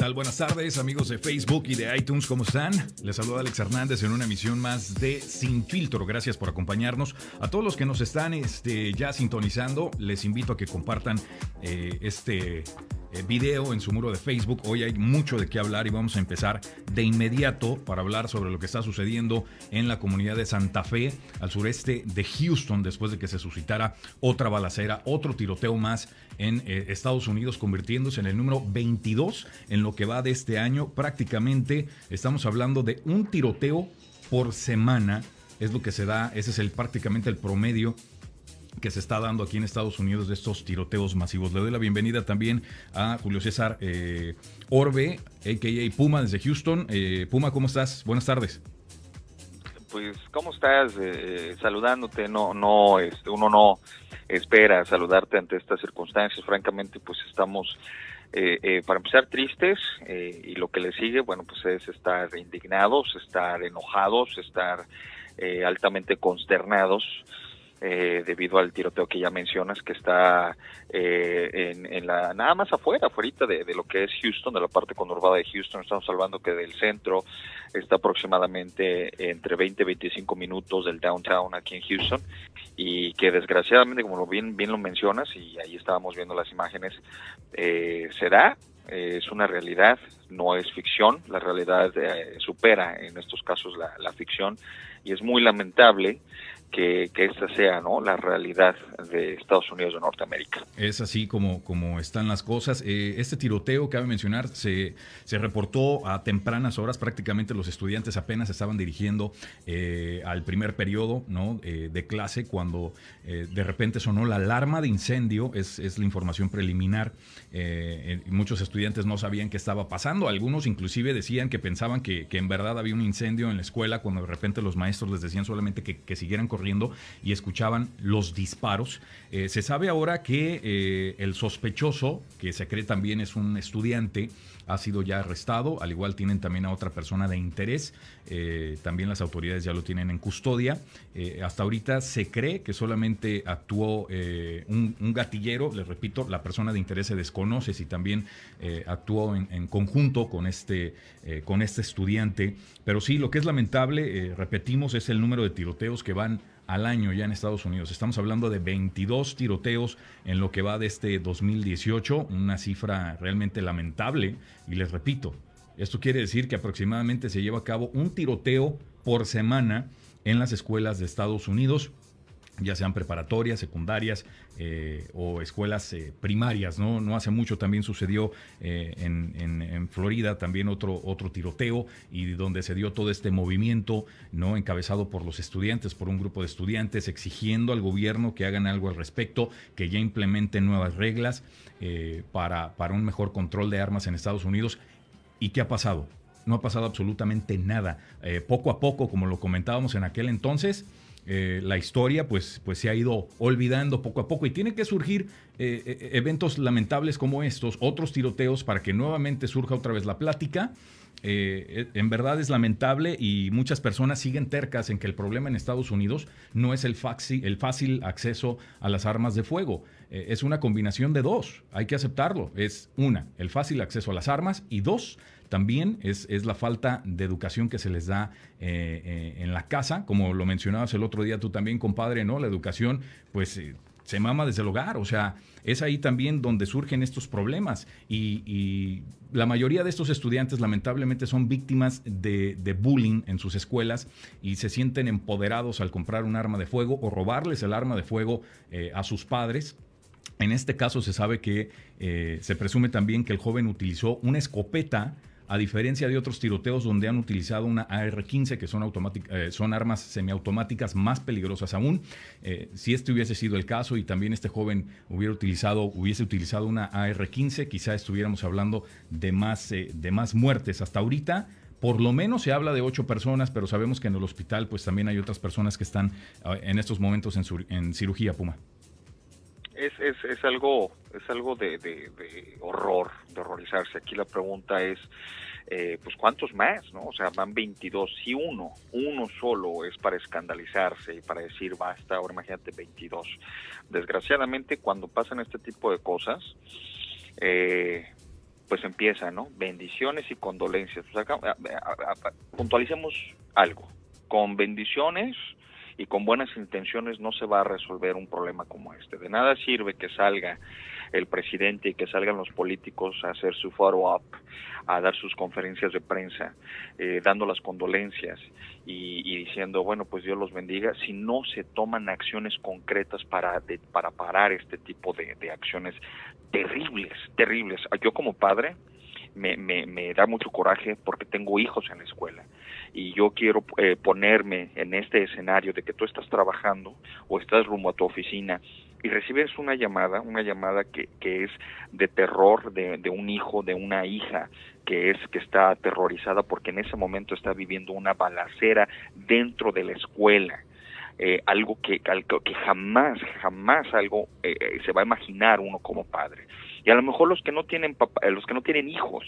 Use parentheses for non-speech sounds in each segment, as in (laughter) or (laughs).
tal? Buenas tardes, amigos de Facebook y de iTunes, ¿cómo están? Les saluda Alex Hernández en una emisión más de Sin Filtro. Gracias por acompañarnos. A todos los que nos están este, ya sintonizando, les invito a que compartan eh, este eh, video en su muro de Facebook. Hoy hay mucho de qué hablar y vamos a empezar de inmediato para hablar sobre lo que está sucediendo en la comunidad de Santa Fe, al sureste de Houston, después de que se suscitara otra balacera, otro tiroteo más en eh, Estados Unidos, convirtiéndose en el número 22 en lo que va de este año. Prácticamente estamos hablando de un tiroteo por semana. Es lo que se da, ese es el prácticamente el promedio que se está dando aquí en Estados Unidos de estos tiroteos masivos. Le doy la bienvenida también a Julio César eh, Orbe, a.k.a. Puma desde Houston. Eh, Puma, ¿cómo estás? Buenas tardes. Pues, ¿cómo estás? Eh, saludándote, no, no, este, uno no espera saludarte ante estas circunstancias. Francamente, pues estamos, para empezar, tristes y lo que le sigue, bueno, pues es estar indignados, estar enojados, estar altamente consternados eh, debido al tiroteo que ya mencionas que está eh, en, la nada más afuera, afuera de, lo que es Houston, de la parte conurbada de Houston. Estamos hablando que del centro está aproximadamente entre 20 y 25 minutos del downtown aquí en Houston. Y que desgraciadamente, como bien bien lo mencionas y ahí estábamos viendo las imágenes, eh, se da es una realidad, no es ficción, la realidad supera en estos casos la, ficción. Y es muy lamentable que, esta sea ¿no? la realidad de Estados Unidos de Norteamérica. Es así como, como están las cosas. Eh, este tiroteo, cabe mencionar, se, se, reportó a tempranas horas, prácticamente los estudiantes apenas estaban dirigiendo eh, al primer periodo ¿no? Eh, de clase cuando de repente sonó la alarma de incendio, es, es la información preliminar. muchos estudiantes no sabían qué estaba pasando, algunos inclusive decían que pensaban que, que, en verdad había un incendio en la escuela cuando de repente los maestros les decían solamente que, que siguieran corriendo y escuchaban los disparos. Eh, se sabe ahora que eh, el sospechoso, que se cree también es un estudiante, ha sido ya arrestado, al igual tienen también a otra persona de interés, eh, también las autoridades ya lo tienen en custodia. hasta ahorita se cree que solamente actuó un, gatillero, les repito, la persona de interés se desconoce si también actuó en, en, conjunto con este, con este estudiante, pero sí, lo que es lamentable, repetimos, es el número de tiroteos que van al año ya en Estados Unidos. Estamos hablando de 22 tiroteos en lo que va de este 2018, una cifra realmente lamentable. Y les repito, esto quiere decir que aproximadamente se lleva a cabo un tiroteo por semana en las escuelas de Estados Unidos ya sean preparatorias, secundarias eh, o escuelas eh, primarias. ¿no? no hace mucho también sucedió eh, en, Florida también otro, otro tiroteo y donde se dio todo este movimiento ¿no? encabezado por los estudiantes, por un grupo de estudiantes, exigiendo al gobierno que hagan algo al respecto, que ya implementen nuevas reglas para, para un mejor control de armas en Estados Unidos. ¿Y qué ha pasado? No ha pasado absolutamente nada. poco a poco, como lo comentábamos en aquel entonces, eh, la historia pues, pues se ha ido olvidando poco a poco y tiene que surgir eh, eh, eventos lamentables como estos, otros tiroteos para que nuevamente surja otra vez la plática. en verdad es lamentable y muchas personas siguen tercas en que el problema en Estados Unidos no es el, el fácil acceso a las armas de fuego. es una combinación de dos, hay que aceptarlo. Es una, el fácil acceso a las armas y dos, también es, es la falta de educación que se les da eh, eh, en la casa, como lo mencionabas el otro día tú también, compadre, ¿no? La educación, pues... Eh, se mama desde el hogar, o sea, es ahí también donde surgen estos problemas y, la mayoría de estos estudiantes lamentablemente son víctimas de, bullying en sus escuelas y se sienten empoderados al comprar un arma de fuego o robarles el arma de fuego a sus padres. En este caso se sabe que se presume también que el joven utilizó una escopeta a diferencia de otros tiroteos donde han utilizado una AR-15, que son, eh, son armas semiautomáticas más peligrosas aún. Eh, si este hubiese sido el caso y también este joven hubiera utilizado, hubiese utilizado una AR-15, quizá estuviéramos hablando de más, eh, de más muertes. Hasta ahorita, por lo menos se habla de ocho personas, pero sabemos que en el hospital pues también hay otras personas que están en estos momentos en, en cirugía, Puma es, es, es algo es algo de, horror, de horrorizarse. Aquí la pregunta es, eh, pues cuántos más, ¿no? O sea, van 22. Si uno, uno solo es para escandalizarse y para decir basta, ahora imagínate 22. Desgraciadamente, cuando pasan este tipo de cosas, eh, pues empieza, ¿no? Bendiciones y condolencias. Pues puntualicemos algo. Con bendiciones y con buenas intenciones no se va a resolver un problema como este. De nada sirve que salga el presidente y que salgan los políticos a hacer su follow-up, a dar sus conferencias de prensa, eh, dando las condolencias y, diciendo, bueno, pues Dios los bendiga, si no se toman acciones concretas para, para parar este tipo de, de acciones terribles, terribles. Yo como padre, me, me, da mucho coraje porque tengo hijos en la escuela y yo quiero eh, ponerme en este escenario de que tú estás trabajando o estás rumbo a tu oficina y recibes una llamada, una llamada que, que es de terror de, de un hijo, de una hija, que es que está aterrorizada porque en ese momento está viviendo una balacera dentro de la escuela. Eh, algo que, que jamás, jamás algo eh, eh, se va a imaginar uno como padre. Y a lo mejor los que no tienen papá, los que no tienen hijos,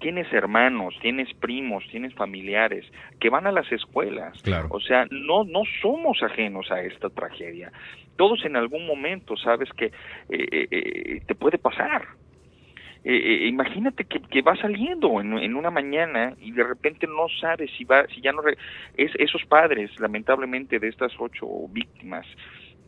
tienes hermanos, tienes primos, tienes familiares que van a las escuelas. Claro. O sea, no no somos ajenos a esta tragedia. Todos en algún momento sabes que te puede pasar. imagínate que, que va saliendo en, en, una mañana y de repente no sabes si va, si ya no es esos padres, lamentablemente de estas ocho víctimas,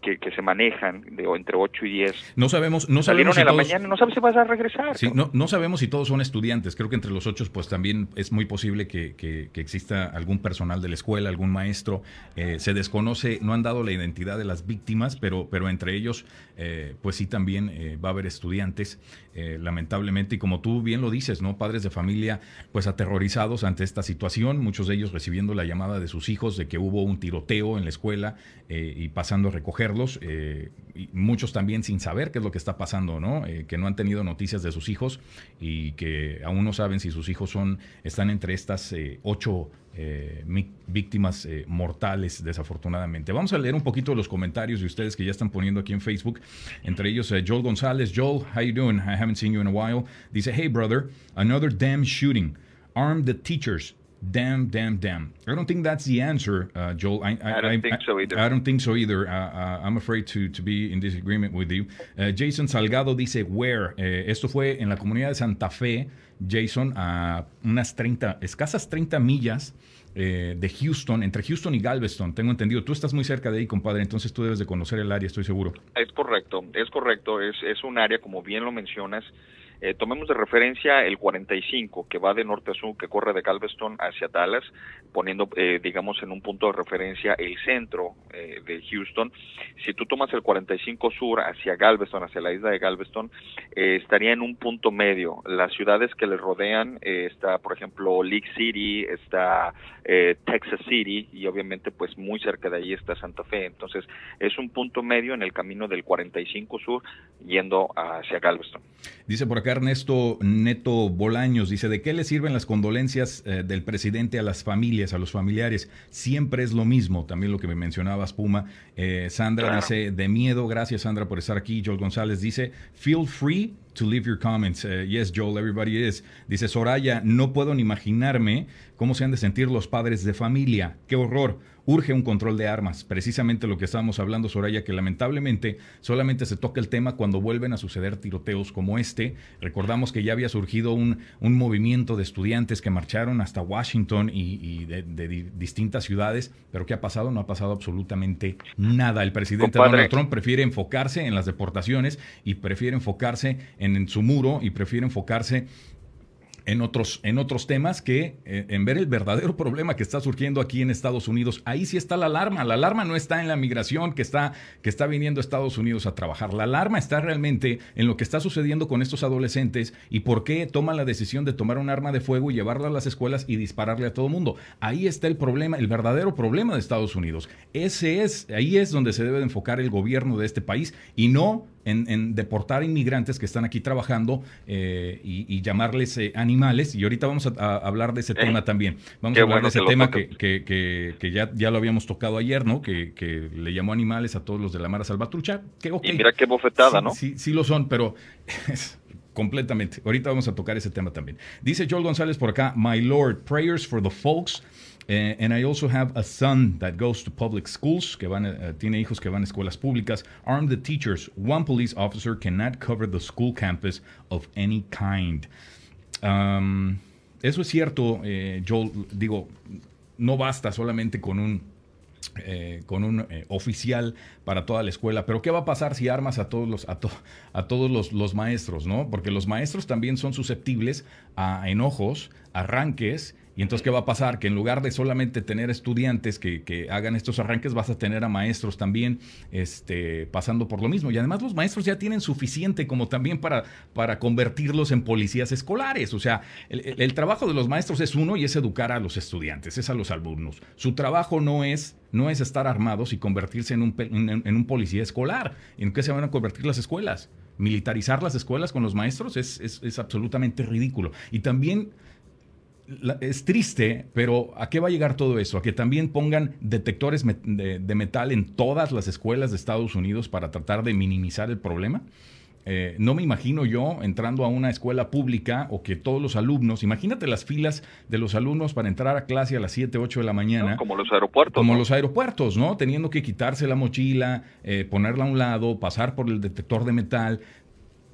que, se manejan de entre 8 y 10. No sabemos, no sabemos si la mañana, no sabes si vas a regresar. Sí, no, no sabemos si todos son estudiantes. Creo que entre los ocho, pues también es muy posible que, que, exista algún personal de la escuela, algún maestro. Eh, se desconoce, no han dado la identidad de las víctimas, pero, pero entre ellos, eh, pues sí también eh, va a haber estudiantes, lamentablemente. Y como tú bien lo dices, ¿no? Padres de familia, pues aterrorizados ante esta situación, muchos de ellos recibiendo la llamada de sus hijos de que hubo un tiroteo en la escuela y pasando a recoger eh, muchos también sin saber qué es lo que está pasando, ¿no? Eh, que no han tenido noticias de sus hijos y que aún no saben si sus hijos son, están entre estas eh, ocho víctimas mortales, desafortunadamente. Vamos a leer un poquito los comentarios de ustedes que ya están poniendo aquí en Facebook. Entre ellos, Joel González. Joel, how you doing? I haven't seen you in a while. Dice, hey brother, another damn shooting. Arm the teachers. Damn, damn, damn. I don't think that's the answer, uh, Joel. I, I, I don't I, think so either. I don't think so either. Uh, uh, I'm afraid to, to be in disagreement with you. Uh, Jason Salgado dice, where? Eh, esto fue en la comunidad de Santa Fe, Jason, a unas 30, escasas 30 millas eh, de Houston, entre Houston y Galveston, tengo entendido. Tú estás muy cerca de ahí, compadre, entonces tú debes de conocer el área, estoy seguro. Es correcto, es correcto. Es, es un área, como bien lo mencionas, eh, tomemos de referencia el 45, que va de norte a sur, que corre de Galveston hacia Dallas, poniendo, eh, digamos, en un punto de referencia el centro eh, de Houston. Si tú tomas el 45 sur hacia Galveston, hacia la isla de Galveston, estaría en un punto medio. Las ciudades que le rodean, está, por ejemplo, League City, está Texas City, y obviamente, pues muy cerca de ahí está Santa Fe. Entonces, es un punto medio en el camino del 45 sur yendo hacia Galveston. Dice por acá Ernesto Neto Bolaños, dice, ¿de qué le sirven las condolencias eh, del presidente a las familias, a los familiares? Siempre es lo mismo, también lo que me mencionabas, Puma. Eh, Sandra dice, de miedo, gracias Sandra por estar aquí. Joel González dice, feel free to leave your comments. Eh, yes, Joel, everybody is. Dice Soraya, no puedo ni imaginarme cómo se han de sentir los padres de familia. Qué horror. Urge un control de armas. Precisamente lo que estábamos hablando, Soraya, que lamentablemente solamente se toca el tema cuando vuelven a suceder tiroteos como este. Recordamos que ya había surgido un, un movimiento de estudiantes que marcharon hasta Washington y, de, distintas ciudades, pero ¿qué ha pasado? No ha pasado absolutamente nada. El presidente Donald Trump prefiere enfocarse en las deportaciones y prefiere enfocarse en su muro y prefiere enfocarse en otros, en otros temas que eh, en ver el verdadero (laughs) problema que está surgiendo aquí en Estados Unidos. Ahí sí está la alarma. La alarma no está en la migración que está, que está viniendo a Estados Unidos a trabajar. La alarma está realmente en lo que está sucediendo con estos adolescentes y por qué toman la decisión de tomar un arma de fuego y llevarla a las escuelas y dispararle a todo el mundo. Ahí está el problema, el verdadero problema de Estados Unidos. Ese es, ahí es donde se debe de enfocar el gobierno de este país y no en, deportar inmigrantes que están aquí trabajando eh, y, llamarles eh, animales. Y ahorita vamos a, hablar de ese tema también. Vamos a hablar de ese tema que, que, ya, ya lo habíamos tocado ayer, ¿no? Que, le llamó animales a todos los de la Mara Salvatrucha. Que, Y mira qué bofetada, ¿no? Sí, sí lo son, pero... (laughs) completamente. Ahorita vamos a tocar ese tema también. Dice Joel González por acá, My Lord, prayers for the folks Uh, and I also have a son that goes to public schools, que van, uh, tiene hijos que van a escuelas públicas. Arm the teachers. One police officer cannot cover the school campus of any kind. eso es cierto, eh, yo digo, no basta solamente con un eh, con un eh, oficial para toda la escuela. Pero ¿qué va a pasar si armas a todos los, a, a todos los, los, maestros, no? Porque los maestros también son susceptibles a enojos, arranques y entonces, ¿qué va a pasar? Que en lugar de solamente tener estudiantes que, hagan estos arranques, vas a tener a maestros también este, pasando por lo mismo. Y además los maestros ya tienen suficiente como también para, para convertirlos en policías escolares. O sea, el, trabajo de los maestros es uno y es educar a los estudiantes, es a los alumnos. Su trabajo no es, no es estar armados y convertirse en un, en, un policía escolar. ¿En qué se van a convertir las escuelas? militarizar las escuelas con los maestros es, es, es, absolutamente ridículo. Y también es triste, pero ¿a qué va a llegar todo eso? A que también pongan detectores de, metal en todas las escuelas de Estados Unidos para tratar de minimizar el problema. Eh, no me imagino yo entrando a una escuela pública o que todos los alumnos, imagínate las filas de los alumnos para entrar a clase a las 7, 8 de la mañana. como los aeropuertos. Como los aeropuertos, ¿no? Teniendo que quitarse la mochila, eh, ponerla a un lado, pasar por el detector de metal,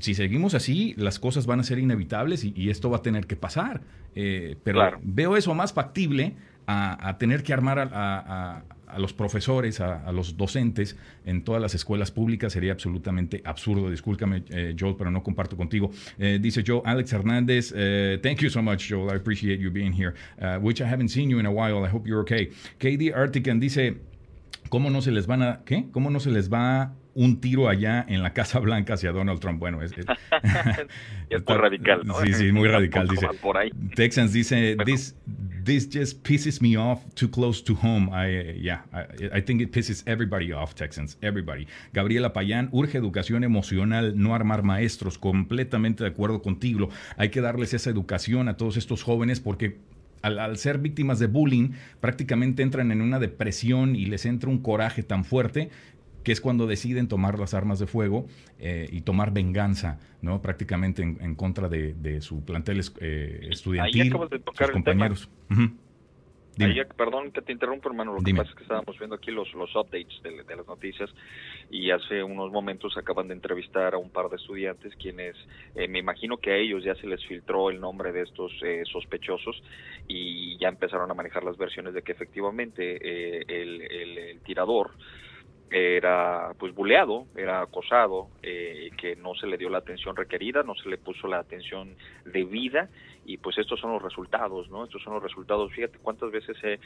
si seguimos así, las cosas van a ser inevitables y, esto va a tener que pasar. Eh, pero veo eso más factible a, tener que armar a, los profesores, a, los docentes en todas las escuelas públicas. Sería absolutamente absurdo. Discúlpame, eh, Joel, pero no comparto contigo. Eh, dice Joe, Alex Hernández, thank you so much, Joel. I appreciate you being here, which I haven't seen you in a while. I hope you're okay. KD Artican dice, ¿cómo no se les van a, qué? ¿Cómo no se les va un tiro allá en la Casa Blanca hacia Donald Trump. Bueno, es, es (laughs) muy radical, ¿no? Sí, sí, muy radical. Dice, por ahí. Texans dice, this, this just pisses me off too close to home. I, yeah, I, I, think it pisses everybody off, Texans, everybody. Gabriela Payán, urge educación emocional, no armar maestros. Completamente de acuerdo contigo. Hay que darles esa educación a todos estos jóvenes porque al, al, ser víctimas de bullying, prácticamente entran en una depresión y les entra un coraje tan fuerte que es cuando deciden tomar las armas de fuego eh, y tomar venganza, ¿no? Prácticamente en, contra de, su plantel eh, estudiantil, Ahí de sus compañeros. perdón que te interrumpa, hermano. Lo que pasa es que estábamos viendo aquí los, los updates de, las noticias y hace unos momentos acaban de entrevistar a un par de estudiantes quienes eh, me imagino que a ellos ya se les filtró el nombre de estos sospechosos y ya empezaron a manejar las versiones de que efectivamente el, el tirador era pues buleado, era acosado, eh, que no se le dio la atención requerida, no se le puso la atención debida y pues estos son los resultados, ¿no? Estos son los resultados. Fíjate cuántas veces eh,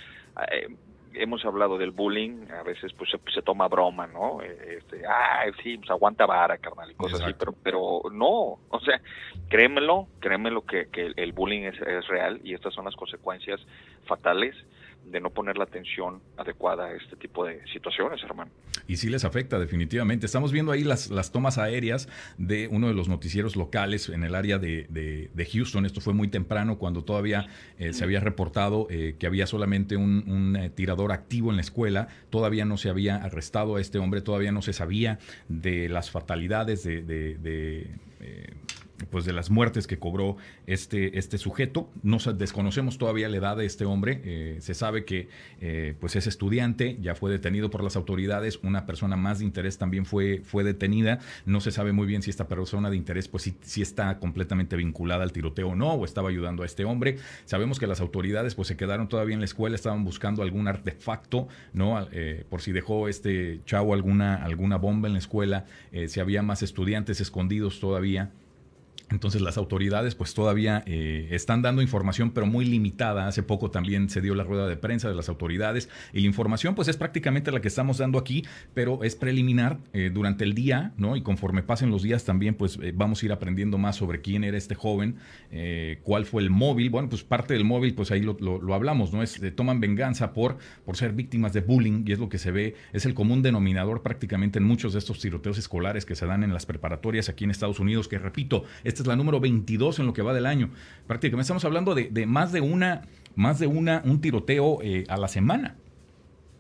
hemos hablado del bullying, a veces pues se, toma broma, ¿no? Este, ah, sí, pues aguanta vara, carnal, y cosas así, pero, pero no, o sea, créemelo, créemelo que, que el bullying es, es real y estas son las consecuencias fatales de no poner la atención adecuada a este tipo de situaciones, hermano. Y sí les afecta, definitivamente. Estamos viendo ahí las, las tomas aéreas de uno de los noticieros locales en el área de, de, Houston. Esto fue muy temprano, cuando todavía eh, se había reportado eh, que había solamente un, eh, tirador activo en la escuela. Todavía no se había arrestado a este hombre, todavía no se sabía de las fatalidades de pues de las muertes que cobró este, este sujeto. No desconocemos todavía la edad de este hombre. Eh, se sabe que eh, pues es estudiante, ya fue detenido por las autoridades. Una persona más de interés también fue, fue detenida. No se sabe muy bien si esta persona de interés pues si, está completamente vinculada al tiroteo o no, o estaba ayudando a este hombre. Sabemos que las autoridades pues se quedaron todavía en la escuela, estaban buscando algún artefacto, ¿no? Eh, por si dejó este chavo alguna, alguna bomba en la escuela, si había más estudiantes escondidos todavía. Entonces las autoridades pues todavía eh, están dando información pero muy limitada. Hace poco también se dio la rueda de prensa de las autoridades y la información pues es prácticamente la que estamos dando aquí, pero es preliminar eh, durante el día, ¿no? Y conforme pasen los días también pues eh, vamos a ir aprendiendo más sobre quién era este joven, cuál fue el móvil. Bueno, pues parte del móvil pues ahí lo, lo, hablamos, ¿no? Es toman venganza por, por ser víctimas de bullying y es lo que se ve, es el común denominador prácticamente en muchos de estos tiroteos escolares que se dan en las preparatorias aquí en Estados Unidos, que repito, esta es la número 22 en lo que va del año. Prácticamente estamos hablando de, más de una, más de una, un tiroteo eh, a la semana.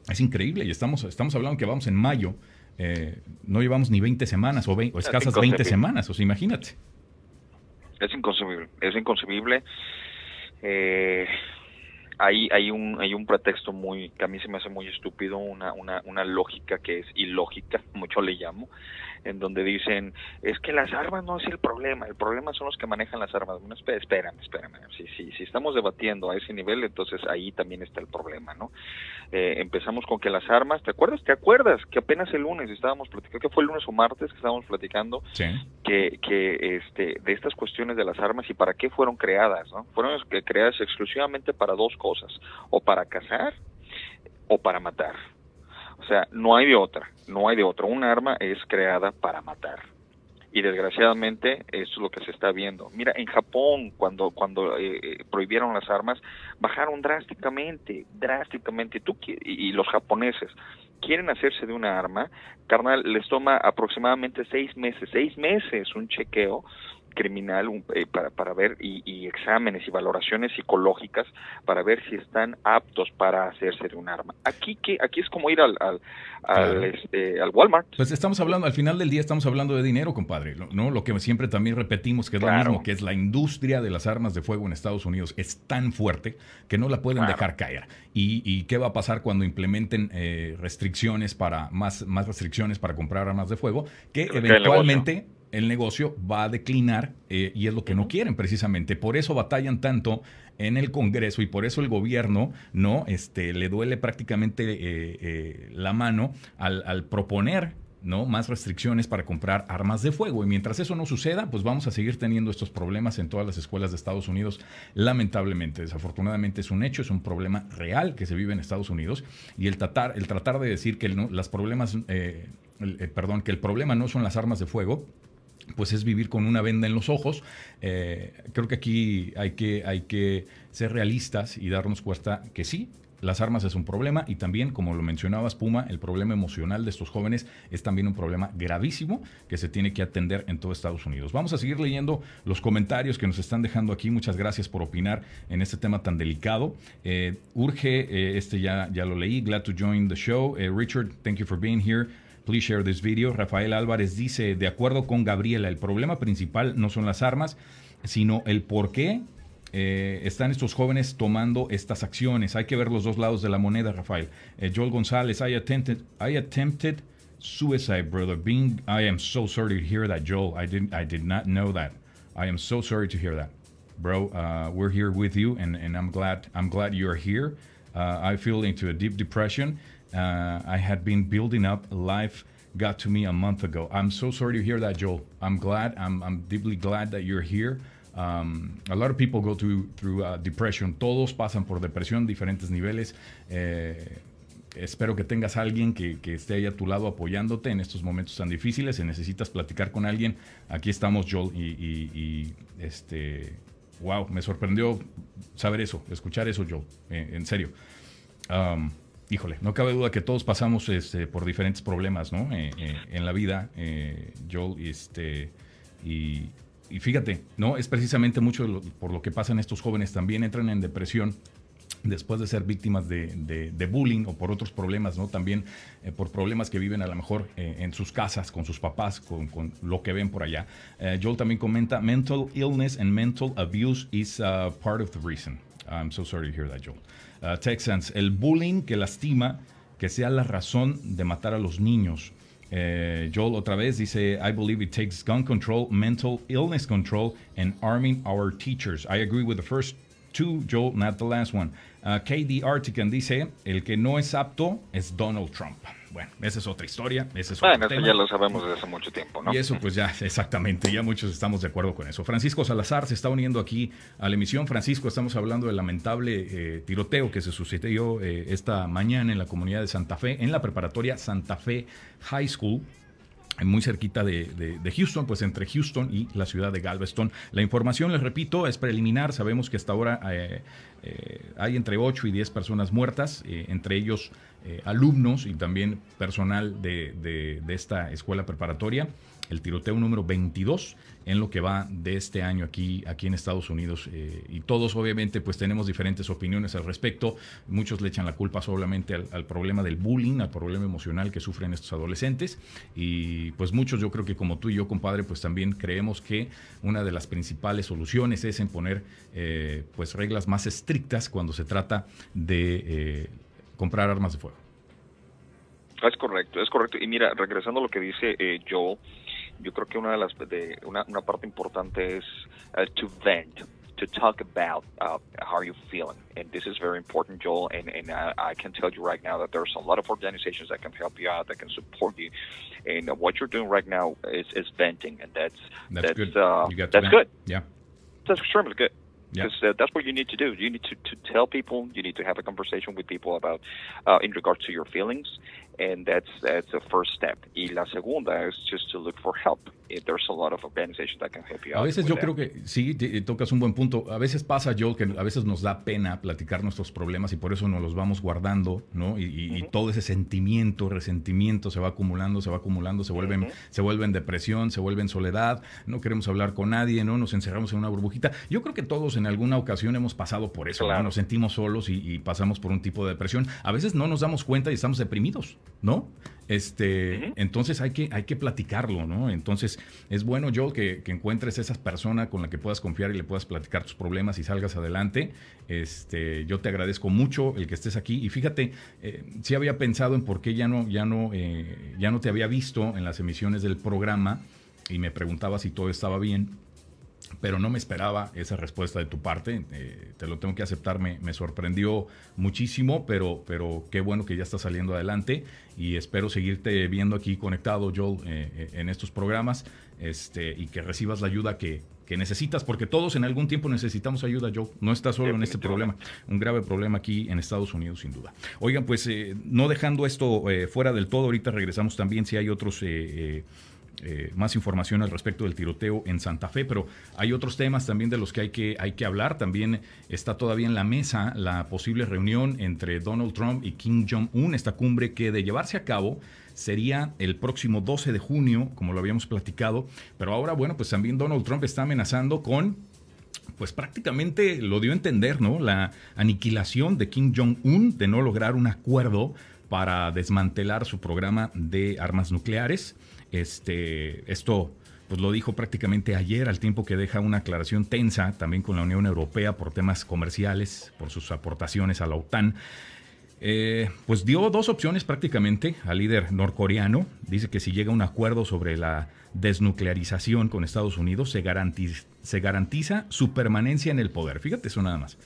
Es increíble y estamos, estamos hablando que vamos en mayo. Eh, no llevamos ni 20 semanas o, escasas 20 semanas, o sea, imagínate. Es inconcebible, es inconcebible. Eh, hay, hay, un, hay un pretexto muy, que a mí se me hace muy estúpido, una, una, una lógica que es ilógica, (laughs) mucho le llamo, en donde dicen, es que las armas no es el problema, el problema son los que manejan las armas. Bueno, espérame, espérame, si, si, si estamos debatiendo a ese nivel, entonces ahí también está el problema, ¿no? Eh, empezamos con que las armas, ¿te acuerdas? ¿Te acuerdas que apenas el lunes estábamos platicando, que fue el lunes o martes que estábamos platicando, que, que este, de estas cuestiones de las armas y para qué fueron creadas, ¿no? Fueron creadas exclusivamente para dos cosas, o para cazar o para matar. O sea, no hay de otra, no hay de otra. Un arma es creada para matar. Y desgraciadamente eso es lo que se está viendo. Mira, en Japón, cuando, cuando eh, eh, prohibieron las armas, bajaron drásticamente, drásticamente. Tú, y, y los japoneses quieren hacerse de una arma, carnal, les toma aproximadamente seis meses, seis meses un chequeo criminal eh, para, para ver y, exámenes y valoraciones psicológicas para ver si están aptos para hacerse de un arma. Aquí que aquí es como ir al al, este, al, Walmart. Pues estamos hablando, al final del día estamos hablando de dinero, compadre, ¿no? Lo que siempre también repetimos que es lo mismo, que es la industria de las armas de fuego en Estados Unidos es tan fuerte que no la pueden dejar caer. Y, qué va a pasar cuando implementen eh, restricciones para más, más restricciones para comprar armas de fuego? Que eventualmente el negocio va a declinar eh, y es lo que no quieren precisamente. Por eso batallan tanto en el Congreso y por eso el gobierno no este, le duele prácticamente eh, eh, la mano al, proponer ¿no? más restricciones para comprar armas de fuego. Y mientras eso no suceda, pues vamos a seguir teniendo estos problemas en todas las escuelas de Estados Unidos, lamentablemente. Desafortunadamente es un hecho, es un problema real que se vive en Estados Unidos. Y el tratar, el tratar de decir que las problemas, perdón, que el problema no son las armas de fuego, pues es vivir con una venda en los ojos. Eh, creo que aquí hay que, hay que ser realistas y darnos cuenta que sí, las armas es un problema y también, como lo mencionabas, Puma, el problema emocional de estos jóvenes es también un problema gravísimo que se tiene que atender en todo Estados Unidos. Vamos a seguir leyendo los comentarios que nos están dejando aquí. Muchas gracias por opinar en este tema tan delicado. Eh, urge, eh, este ya, ya lo leí, glad to join the show. Richard, thank you for being here. Please share this video. Rafael Álvarez dice, de acuerdo con Gabriela, el problema principal no son las armas, sino el por qué eh, están estos jóvenes tomando estas acciones. Hay que ver los dos lados de la moneda, Rafael. Eh, Joel González, I attempted, I attempted suicide, brother. Being, I am so sorry to hear that, Joel. I didn't, I did not know that. I am so sorry to hear that, bro. Uh, we're here with you, and, and I'm glad, I'm glad you're here. Uh, I feel into a deep depression. Uh, I had been building up. Life got to me a month ago. I'm so sorry to hear that, Joel. I'm glad. I'm, deeply glad that you're here. Um, a lot of people go through, through uh, depression. Todos pasan por depresión, diferentes niveles. Eh, espero que tengas alguien que, que, esté ahí a tu lado apoyándote en estos momentos tan difíciles. Si necesitas platicar con alguien, aquí estamos, Joel. Y este, wow, me sorprendió saber eso, escuchar eso, Joel. Eh, en serio. Um, híjole, no cabe duda que todos pasamos este, por diferentes problemas, ¿no? Eh, eh, en la vida, eh, Joel, este, y, fíjate, ¿no? Es precisamente mucho por lo que pasan estos jóvenes, también entran en depresión después de ser víctimas de, bullying o por otros problemas, ¿no? También por problemas que viven a lo mejor en sus casas, con sus papás, con, con lo que ven por allá. Joel también comenta, mental illness and mental abuse is part of the reason. I'm so sorry to hear that, Joel. Texans, el bullying que lastima, que sea la razón de matar a los niños. Eh, Joel otra vez dice, I believe it takes gun control, mental illness control, and arming our teachers. I agree with the first two, Joel, not the last one. Uh, KD Artican dice, el que no es apto es Donald Trump. Bueno, esa es otra historia. Ese es bueno, eso ya lo sabemos desde hace mucho tiempo, ¿no? Y eso, pues ya, (laughs) exactamente, ya muchos estamos de acuerdo con eso. Francisco Salazar se está uniendo aquí a la emisión. Francisco, estamos hablando del lamentable eh, tiroteo que se sucedió eh, esta mañana en la comunidad de Santa Fe, en la preparatoria Santa Fe High School muy cerquita de, Houston, pues entre Houston y la ciudad de Galveston. La información, les repito, es preliminar. Sabemos que hasta ahora eh, hay entre 8 y 10 personas muertas, entre ellos eh, alumnos y también personal de, esta escuela preparatoria. El tiroteo número 22 en lo que va de este año aquí, aquí en Estados Unidos. Eh, y todos obviamente pues tenemos diferentes opiniones al respecto. Muchos le echan la culpa solamente al, problema del bullying, al problema emocional que sufren estos adolescentes. Y pues muchos yo creo que como tú y yo, compadre, pues también creemos que una de las principales soluciones es en poner eh, pues reglas más estrictas cuando se trata de comprar armas de fuego. Es correcto, es correcto. Y mira, regresando a lo que dice eh, Joe, yo creo que una de las de una, una parte importante es uh, to vent to talk about uh, how you feeling. And this is very important, Joel. And, and uh, I can tell you right now that there's a lot of organizations that can help you out, that can support you. And what you're doing right now is, is venting, and that's that's, that's good. Uh, that's vent. good. Yeah, that's extremely good. Yeah. Because uh, that's what you need to do. You need to, to tell people. You need to have a conversation with people about, uh, in regards to your feelings, and that's that's the first step. Y la segunda is just to look for help. There's a lot of organizations that can help you A veces yo that. creo que sí, te- tocas un buen punto. A veces pasa, Joel, que a veces nos da pena platicar nuestros problemas y por eso nos los vamos guardando, ¿no? Y, y- todo ese sentimiento, resentimiento se va acumulando, se va acumulando, se vuelven, se vuelve en depresión, se vuelve en soledad, no queremos hablar con nadie, ¿no? Nos encerramos en una burbujita. Yo creo que todos en alguna ocasión hemos pasado por eso. Nos sentimos solos y, y pasamos por un tipo de depresión. A veces no nos damos cuenta y estamos deprimidos, ¿no? Este, entonces hay que, hay que platicarlo, ¿no? Entonces es bueno, Joel, que, que encuentres esa persona con la que puedas confiar y le puedas platicar tus problemas y salgas adelante. Este, yo te agradezco mucho el que estés aquí y fíjate, eh, sí había pensado en por qué ya no, ya no, eh, ya no te había visto en las emisiones del programa y me preguntaba si todo estaba bien pero no me esperaba esa respuesta de tu parte. eh, te lo tengo que aceptar, me, me sorprendió muchísimo, pero, pero qué bueno que ya está saliendo adelante y espero seguirte viendo aquí conectado, Joel, eh, eh, en estos programas este, y que recibas la ayuda que, que necesitas, porque todos en algún tiempo necesitamos ayuda, Joel. No estás solo en este problema, un grave problema aquí en Estados Unidos, sin duda. Oigan, pues eh, no dejando esto eh, fuera del todo, ahorita regresamos también si hay otros... eh, eh, más información al respecto del tiroteo en Santa Fe, pero hay otros temas también de los que hay que, hay que hablar. También está todavía en la mesa la posible reunión entre Donald Trump y Kim Jong-un, esta cumbre que de llevarse a cabo sería el próximo 12 de junio, como lo habíamos platicado, pero ahora, bueno, pues también Donald Trump está amenazando con pues prácticamente lo dio a entender, ¿no? La aniquilación de Kim Jong-un de no lograr un acuerdo para desmantelar su programa de armas nucleares. Este, esto pues lo dijo prácticamente ayer, al tiempo que deja una aclaración tensa también con la Unión Europea por temas comerciales, por sus aportaciones a la OTAN. Eh, pues dio dos opciones prácticamente al líder norcoreano. Dice que si llega un acuerdo sobre la desnuclearización con Estados Unidos, se se garantiza su permanencia en el poder. Fíjate eso nada más.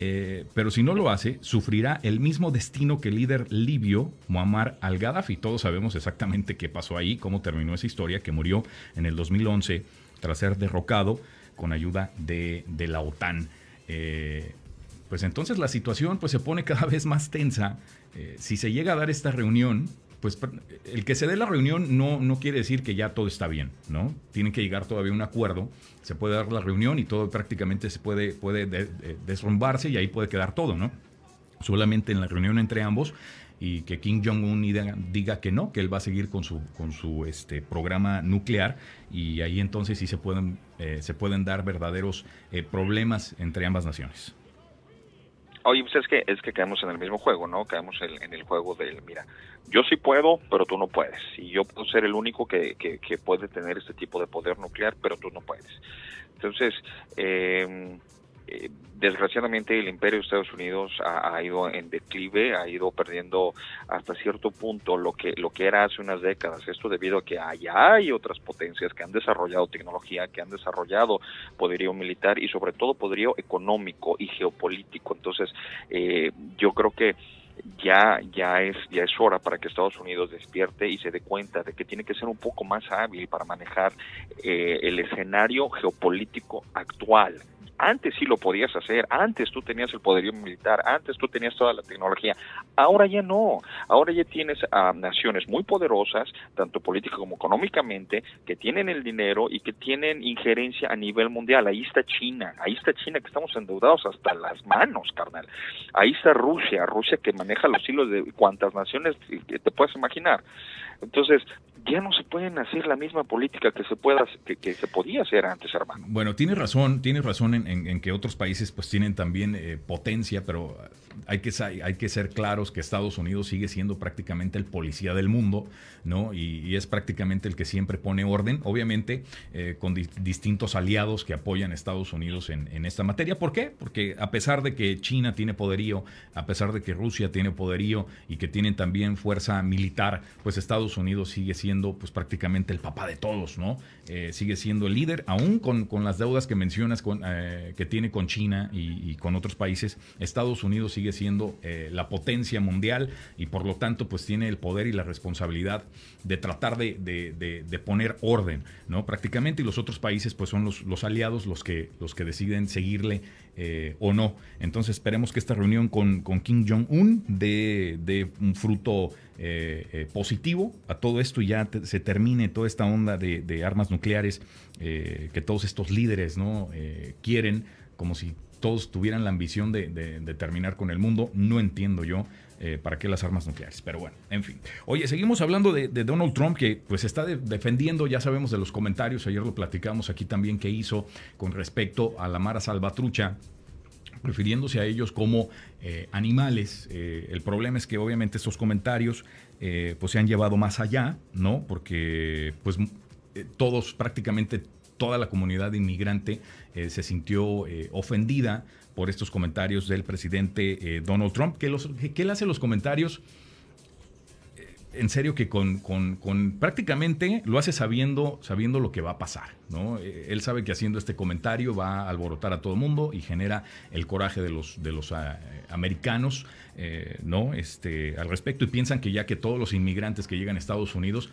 Eh, pero si no lo hace, sufrirá el mismo destino que el líder libio Muammar al-Gaddafi. Todos sabemos exactamente qué pasó ahí, cómo terminó esa historia, que murió en el 2011 tras ser derrocado con ayuda de, la OTAN. Eh, pues entonces la situación pues, se pone cada (laughs) vez más tensa. Eh, si se llega a dar esta reunión, pues el que se dé la reunión no, no quiere decir que ya todo está bien, ¿no? Tiene que llegar todavía a un acuerdo, se puede dar la reunión y todo prácticamente se puede, puede de, de, desrumbarse y ahí puede quedar todo, ¿no? Solamente en la reunión entre ambos y que Kim Jong-un diga, que no, que él va a seguir con su, con su este, programa nuclear y ahí entonces sí se pueden, eh, se pueden dar verdaderos eh, problemas entre ambas naciones. Oye, pues es que, es que caemos en el mismo juego, ¿no? Caemos en, el juego del, mira, yo sí puedo, pero tú no puedes. Y yo puedo ser el único que, que, que puede tener este tipo de poder nuclear, pero tú no puedes. Entonces, eh, eh, desgraciadamente el imperio de Estados Unidos ha, ido en declive, ha ido perdiendo hasta cierto punto lo que lo que era hace unas décadas. Esto debido a que allá hay otras potencias que han desarrollado tecnología, que han desarrollado poderío militar y sobre todo poderío económico y geopolítico. Entonces, eh, yo creo que ya ya es ya es hora para que Estados Unidos despierte y se dé cuenta de que tiene que ser un poco más hábil para manejar eh, el escenario geopolítico actual antes sí lo podías hacer, antes tú tenías el poderío militar, antes tú tenías toda la tecnología, ahora ya no, ahora ya tienes a naciones muy poderosas, tanto política como económicamente, que tienen el dinero y que tienen injerencia a nivel mundial, ahí está China, ahí está China que estamos endeudados hasta las manos, carnal, ahí está Rusia, Rusia que maneja los hilos de cuantas naciones que te puedas imaginar, entonces ya no se pueden hacer la misma política que se pueda que, se podía hacer antes, hermano. Bueno, tienes razón, tienes razón en, en, que otros países pues tienen también eh, potencia, pero hay que hay que ser claros que Estados Unidos sigue siendo prácticamente el policía del mundo, ¿no? Y, es prácticamente el que siempre pone orden, obviamente eh, con di distintos aliados que apoyan a Estados Unidos en, en, esta materia. ¿Por qué? Porque a pesar de que China tiene poderío, a pesar de que Rusia tiene poderío y que tienen también fuerza militar, pues Estados Unidos sigue siendo pues prácticamente el papá de todos, ¿no? Eh, sigue siendo el líder, aún con, las deudas que mencionas con, que tiene con China y, con otros países, Estados Unidos sigue siendo la potencia mundial y por lo tanto pues tiene el poder y la responsabilidad de tratar de, poner orden, ¿no? Prácticamente y los otros países pues son los, los aliados los que, los que deciden seguirle o no. Entonces esperemos que esta reunión con, con Kim Jong-un dé un fruto eh, eh, positivo a todo esto y ya se termine toda esta onda de, armas nucleares eh, que todos estos líderes no quieren, como si todos tuvieran la ambición de, terminar con el mundo. No entiendo yo. ¿Para qué las armas nucleares? Pero bueno, en fin. Oye, seguimos hablando de, Donald Trump, que pues está defendiendo, ya sabemos de los comentarios, ayer lo platicamos aquí también, que hizo con respecto a la Mara Salvatrucha, refiriéndose a ellos como eh, animales. Eh, el problema es que obviamente estos comentarios eh, pues se han llevado más allá, ¿no? Porque pues todos, prácticamente toda la comunidad inmigrante se sintió ofendida por estos comentarios del presidente Donald Trump, que, que él hace los comentarios en serio que con, prácticamente lo hace sabiendo, sabiendo lo que va a pasar, ¿no? Eh, él sabe que haciendo este comentario va a alborotar a todo el mundo y genera el coraje de los, de los americanos, eh, ¿no? Este, al respecto y piensan que ya que todos los inmigrantes que llegan a Estados Unidos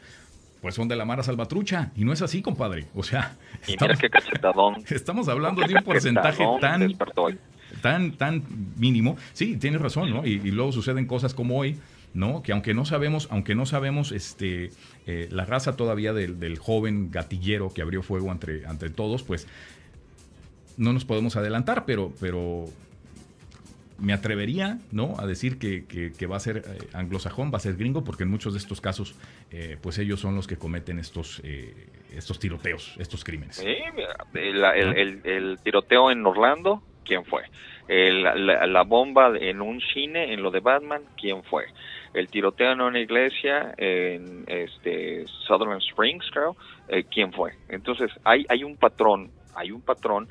pues son de la Mara Salvatrucha. Y no es así, compadre. O sea, estamos, (laughs) estamos hablando de un (laughs) porcentaje tan, tan, tan mínimo. Sí, tienes razón, ¿no? y, luego suceden cosas como hoy, ¿no? Que aunque no sabemos, aunque no sabemos este, eh, la raza todavía del, joven gatillero que abrió fuego entre, entre todos, pues no nos podemos adelantar, pero, pero me atrevería ¿no? a decir que, va a ser eh, anglosajón, va a ser gringo, porque en muchos de estos casos, eh, pues ellos son los que cometen estos, estos tiroteos, estos crímenes. Sí, el, el, tiroteo en Orlando, ¿quién fue? La, la, bomba en un cine, en lo de Batman, ¿quién fue? el tiroteo en una iglesia en este Sutherland Springs, creo, eh, ¿quién fue? Entonces, hay, hay un patrón, hay un patrón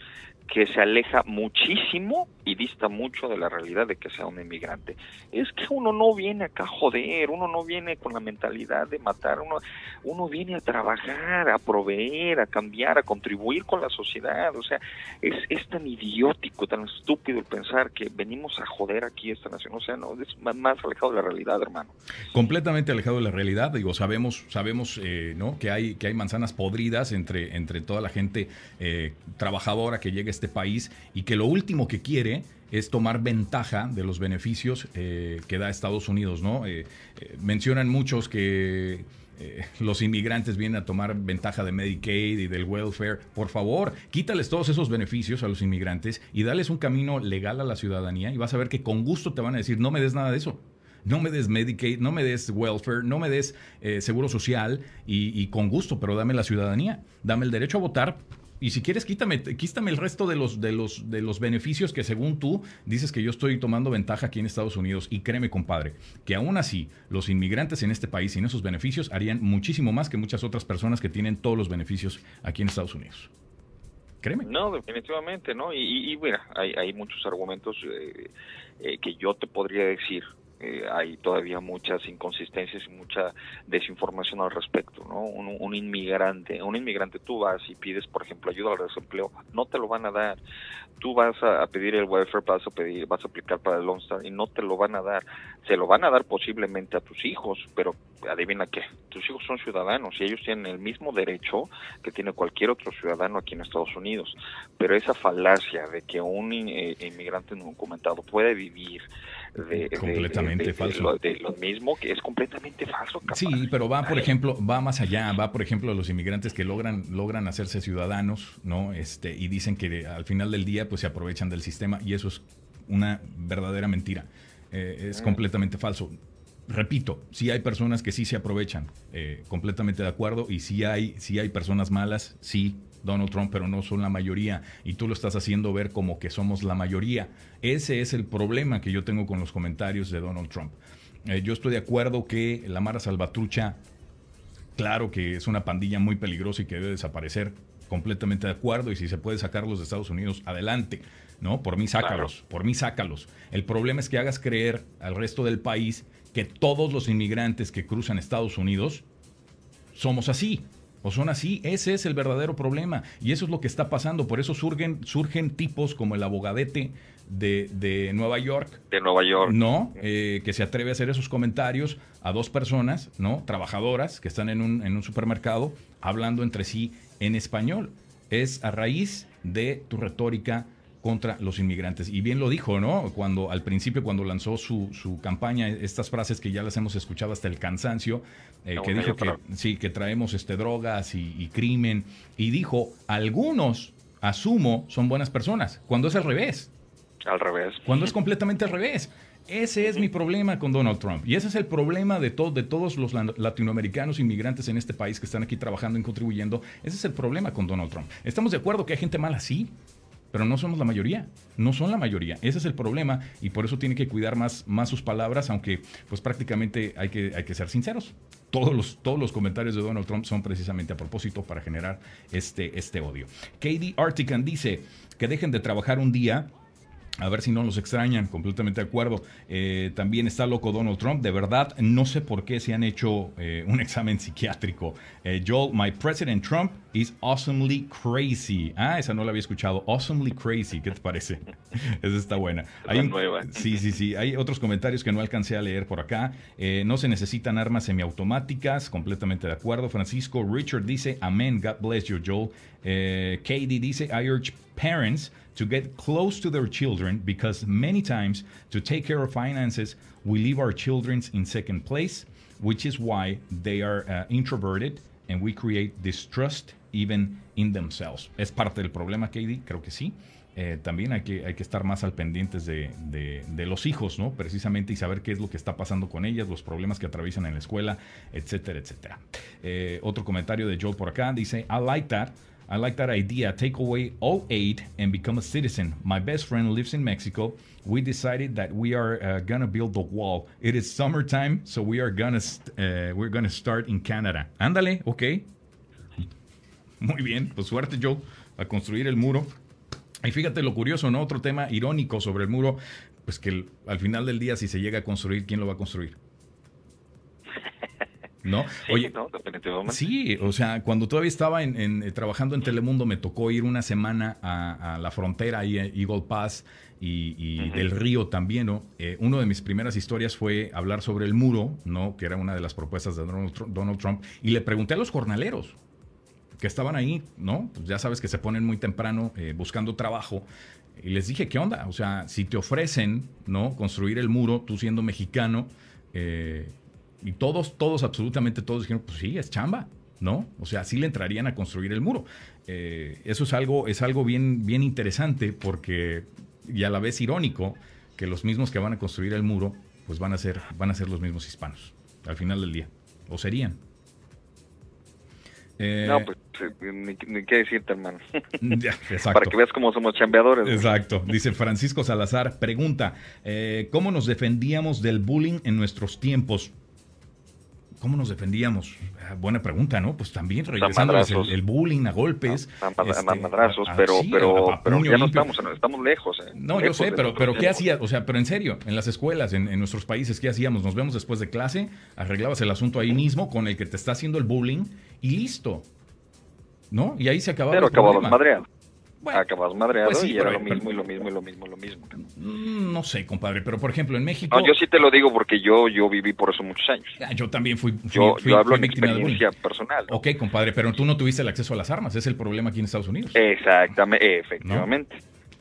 que se aleja muchísimo y dista mucho de la realidad de que sea un inmigrante. Es que uno no viene acá a joder, uno no viene con la mentalidad de matar, uno, uno viene a trabajar, a proveer, a cambiar, a contribuir con la sociedad. O sea, es, es tan idiótico, tan estúpido el pensar que venimos a joder aquí esta nación. O sea, no, es más alejado de la realidad, hermano. Completamente alejado de la realidad. Digo, sabemos, sabemos eh, ¿no? que, hay, que hay manzanas podridas entre, entre toda la gente eh, trabajadora que llega a este país y que lo último que quiere es tomar ventaja de los beneficios eh, que da Estados Unidos, ¿no? Eh, eh, mencionan muchos que los inmigrantes vienen a tomar ventaja de Medicaid y del welfare. Por favor, quítales todos esos beneficios a los inmigrantes y dales un camino legal a la ciudadanía y vas a ver que con gusto te van a decir, no me des nada de eso. No me des Medicaid, no me des welfare, no me des seguro social y, y con gusto, pero dame la ciudadanía, dame el derecho a votar y si quieres, quítame, quítame el resto de los, de, los, de los beneficios que según tú dices que yo estoy tomando ventaja aquí en Estados Unidos. Y créeme, compadre, que aún así los inmigrantes en este país sin esos beneficios harían muchísimo más que muchas otras personas que tienen todos los beneficios aquí en Estados Unidos. Créeme. No, definitivamente, ¿no? Y, y, mira, hay, muchos argumentos eh, eh, que yo te podría decir eh, hay todavía muchas inconsistencias y mucha desinformación al respecto, ¿no? Un, inmigrante, un inmigrante tú vas y pides, por ejemplo, ayuda al desempleo, no te lo van a dar. Tú vas a, pedir el welfare, vas a pedir, vas a aplicar para el Lone Star y no te lo van a dar. Se lo van a dar posiblemente a tus hijos, pero adivina qué, tus hijos son ciudadanos y ellos tienen el mismo derecho que tiene cualquier otro ciudadano aquí en Estados Unidos. Pero esa falacia de que un eh, inmigrante no documentado puede vivir de, completamente falso. De, lo, mismo, que es completamente falso. Sí, pero va, por ejemplo, va más allá, va, por ejemplo, a los inmigrantes que logran, logran hacerse ciudadanos, ¿no? Este, y dicen que al final del día, pues se aprovechan del sistema, y eso es una verdadera mentira. Eh, es mm. completamente falso. Repito, sí hay personas que sí se aprovechan, eh, completamente de acuerdo, y sí hay, sí hay personas malas, sí, Donald Trump, pero no son la mayoría. Y tú lo estás haciendo ver como que somos la mayoría. Ese es el problema que yo tengo con los comentarios de Donald Trump. Eh, yo estoy de acuerdo que la Mara Salvatrucha, claro que es una pandilla muy peligrosa y que debe desaparecer. Completamente de acuerdo. Y si se puede sacarlos de Estados Unidos, adelante. ¿no? Por mí sácalos, por mí sácalos. El problema es que hagas creer al resto del país que todos los inmigrantes que cruzan Estados Unidos somos así. O son así, ese es el verdadero problema. Y eso es lo que está pasando. Por eso surgen, surgen tipos como el abogadete de, Nueva York. De Nueva York. ¿No? Eh, que se atreve a hacer esos comentarios a dos personas, ¿no? Trabajadoras que están en un, en un supermercado hablando entre sí en español. Es a raíz de tu retórica contra los inmigrantes. Y bien lo dijo, ¿no? Cuando al principio, cuando lanzó su, su campaña, estas frases que ya las hemos escuchado hasta el cansancio, eh, que dijo que sí, que traemos este, drogas y, crimen, y dijo, algunos, asumo, son buenas personas, cuando es al revés. Al revés. Cuando es completamente al revés. Ese es mi problema con Donald Trump. Y ese es el problema de, de todos los latinoamericanos inmigrantes en este país que están aquí trabajando y contribuyendo. Ese es el problema con Donald Trump. Estamos de acuerdo que hay gente mala, sí, pero no somos la mayoría, no son la mayoría. Ese es el problema y por eso tiene que cuidar más, más sus palabras, aunque pues prácticamente hay que, hay que ser sinceros. Todos los, todos los comentarios de Donald Trump son precisamente a propósito para generar este, este odio. Katie Artican dice que dejen de trabajar un día a ver si no los extrañan, completamente de acuerdo. Eh, también está loco Donald Trump. De verdad, no sé por qué se han hecho eh, un examen psiquiátrico. Eh, Joel, my president Trump is awesomely crazy. Ah, esa no la había escuchado. Awesomely crazy. ¿Qué te parece? (laughs) esa está buena. Hay nueva. Sí, sí, sí. Hay otros comentarios que no alcancé a leer por acá. no se necesitan armas semiautomáticas. Completamente de acuerdo. Francisco Richard dice, Amen. God bless you, Joel. Katie dice, I urge parents to get close to their children because many times to take care of finances, we leave our children in second place, which is why they are uh, introverted and we create distrust even in themselves. Es parte del problema, Katie, creo que sí. Eh, también hay que, estar más al pendientes de, los hijos, ¿no? Precisamente y saber qué es lo que está pasando con ellas, los problemas que atraviesan en la escuela, etcétera, etcétera. Eh, otro comentario de Joe por acá dice, I like that. I like that idea. Take away all aid and become a citizen. My best friend lives in Mexico. We decided that we are uh, gonna build the wall. It is summertime, so we are gonna uh, we're gonna start in Canada. Ándale, ok. Muy bien, pues suerte Joe a construir el muro. Y fíjate lo curioso, ¿no? Otro tema irónico sobre el muro, pues que al final del día si se llega a construir, ¿quién lo va a construir? ¿No? Sí, Oye, no, definitivamente. Sí, o sea, cuando todavía estaba en, eh, trabajando en Telemundo, me tocó ir una semana a, la frontera, ahí Eagle Pass y, del río también, ¿no? Eh, una de mis primeras historias fue hablar sobre el muro, ¿no? Que era una de las propuestas de Donald Trump, y le pregunté a los jornaleros que estaban ahí, ¿no? Pues ya sabes que se ponen muy temprano eh, buscando trabajo. Y les dije, ¿qué onda? O sea, si te ofrecen, ¿no? Construir el muro, tú siendo mexicano, eh, y todos, todos, absolutamente todos dijeron, pues sí, es chamba, ¿no? O sea, sí le entrarían a construir el muro. Eh, eso es algo, es algo bien, bien interesante porque, y a la vez irónico, que los mismos que van a construir el muro, pues van a ser, van a ser los mismos hispanos, al final del día. O serían. Eh, no, pues ni, qué decirte, hermano. (laughs) Para que veas cómo somos chambeadores. Exacto. Dice Francisco Salazar, pregunta, eh, ¿cómo nos defendíamos del bullying en nuestros tiempos? ¿Cómo nos defendíamos? Ah, buena pregunta, ¿no? Pues también regresando el, el, bullying a golpes. A, este, madrazos, pero, pero, pero ya no estamos, estamos lejos. Eh, no, yo sé, pero, pero ¿qué hacías? O sea, pero en serio, en las escuelas, en, nuestros países, ¿qué hacíamos? Nos vemos después de clase, arreglabas el asunto ahí mismo con el que te está haciendo el bullying y listo. ¿No? Y ahí se acababa Pero acababas madreado. Bueno, acabas madreado pues y era lo mismo y lo mismo y lo mismo, lo mismo. No sé, compadre, pero por ejemplo en México... No, yo sí te lo digo porque yo, yo viví por eso muchos años. Ah, yo también fui, yo, hablo en experiencia personal. Ok, compadre, pero tú no tuviste el acceso a las armas, es el problema aquí en Estados Unidos. Exactamente, efectivamente.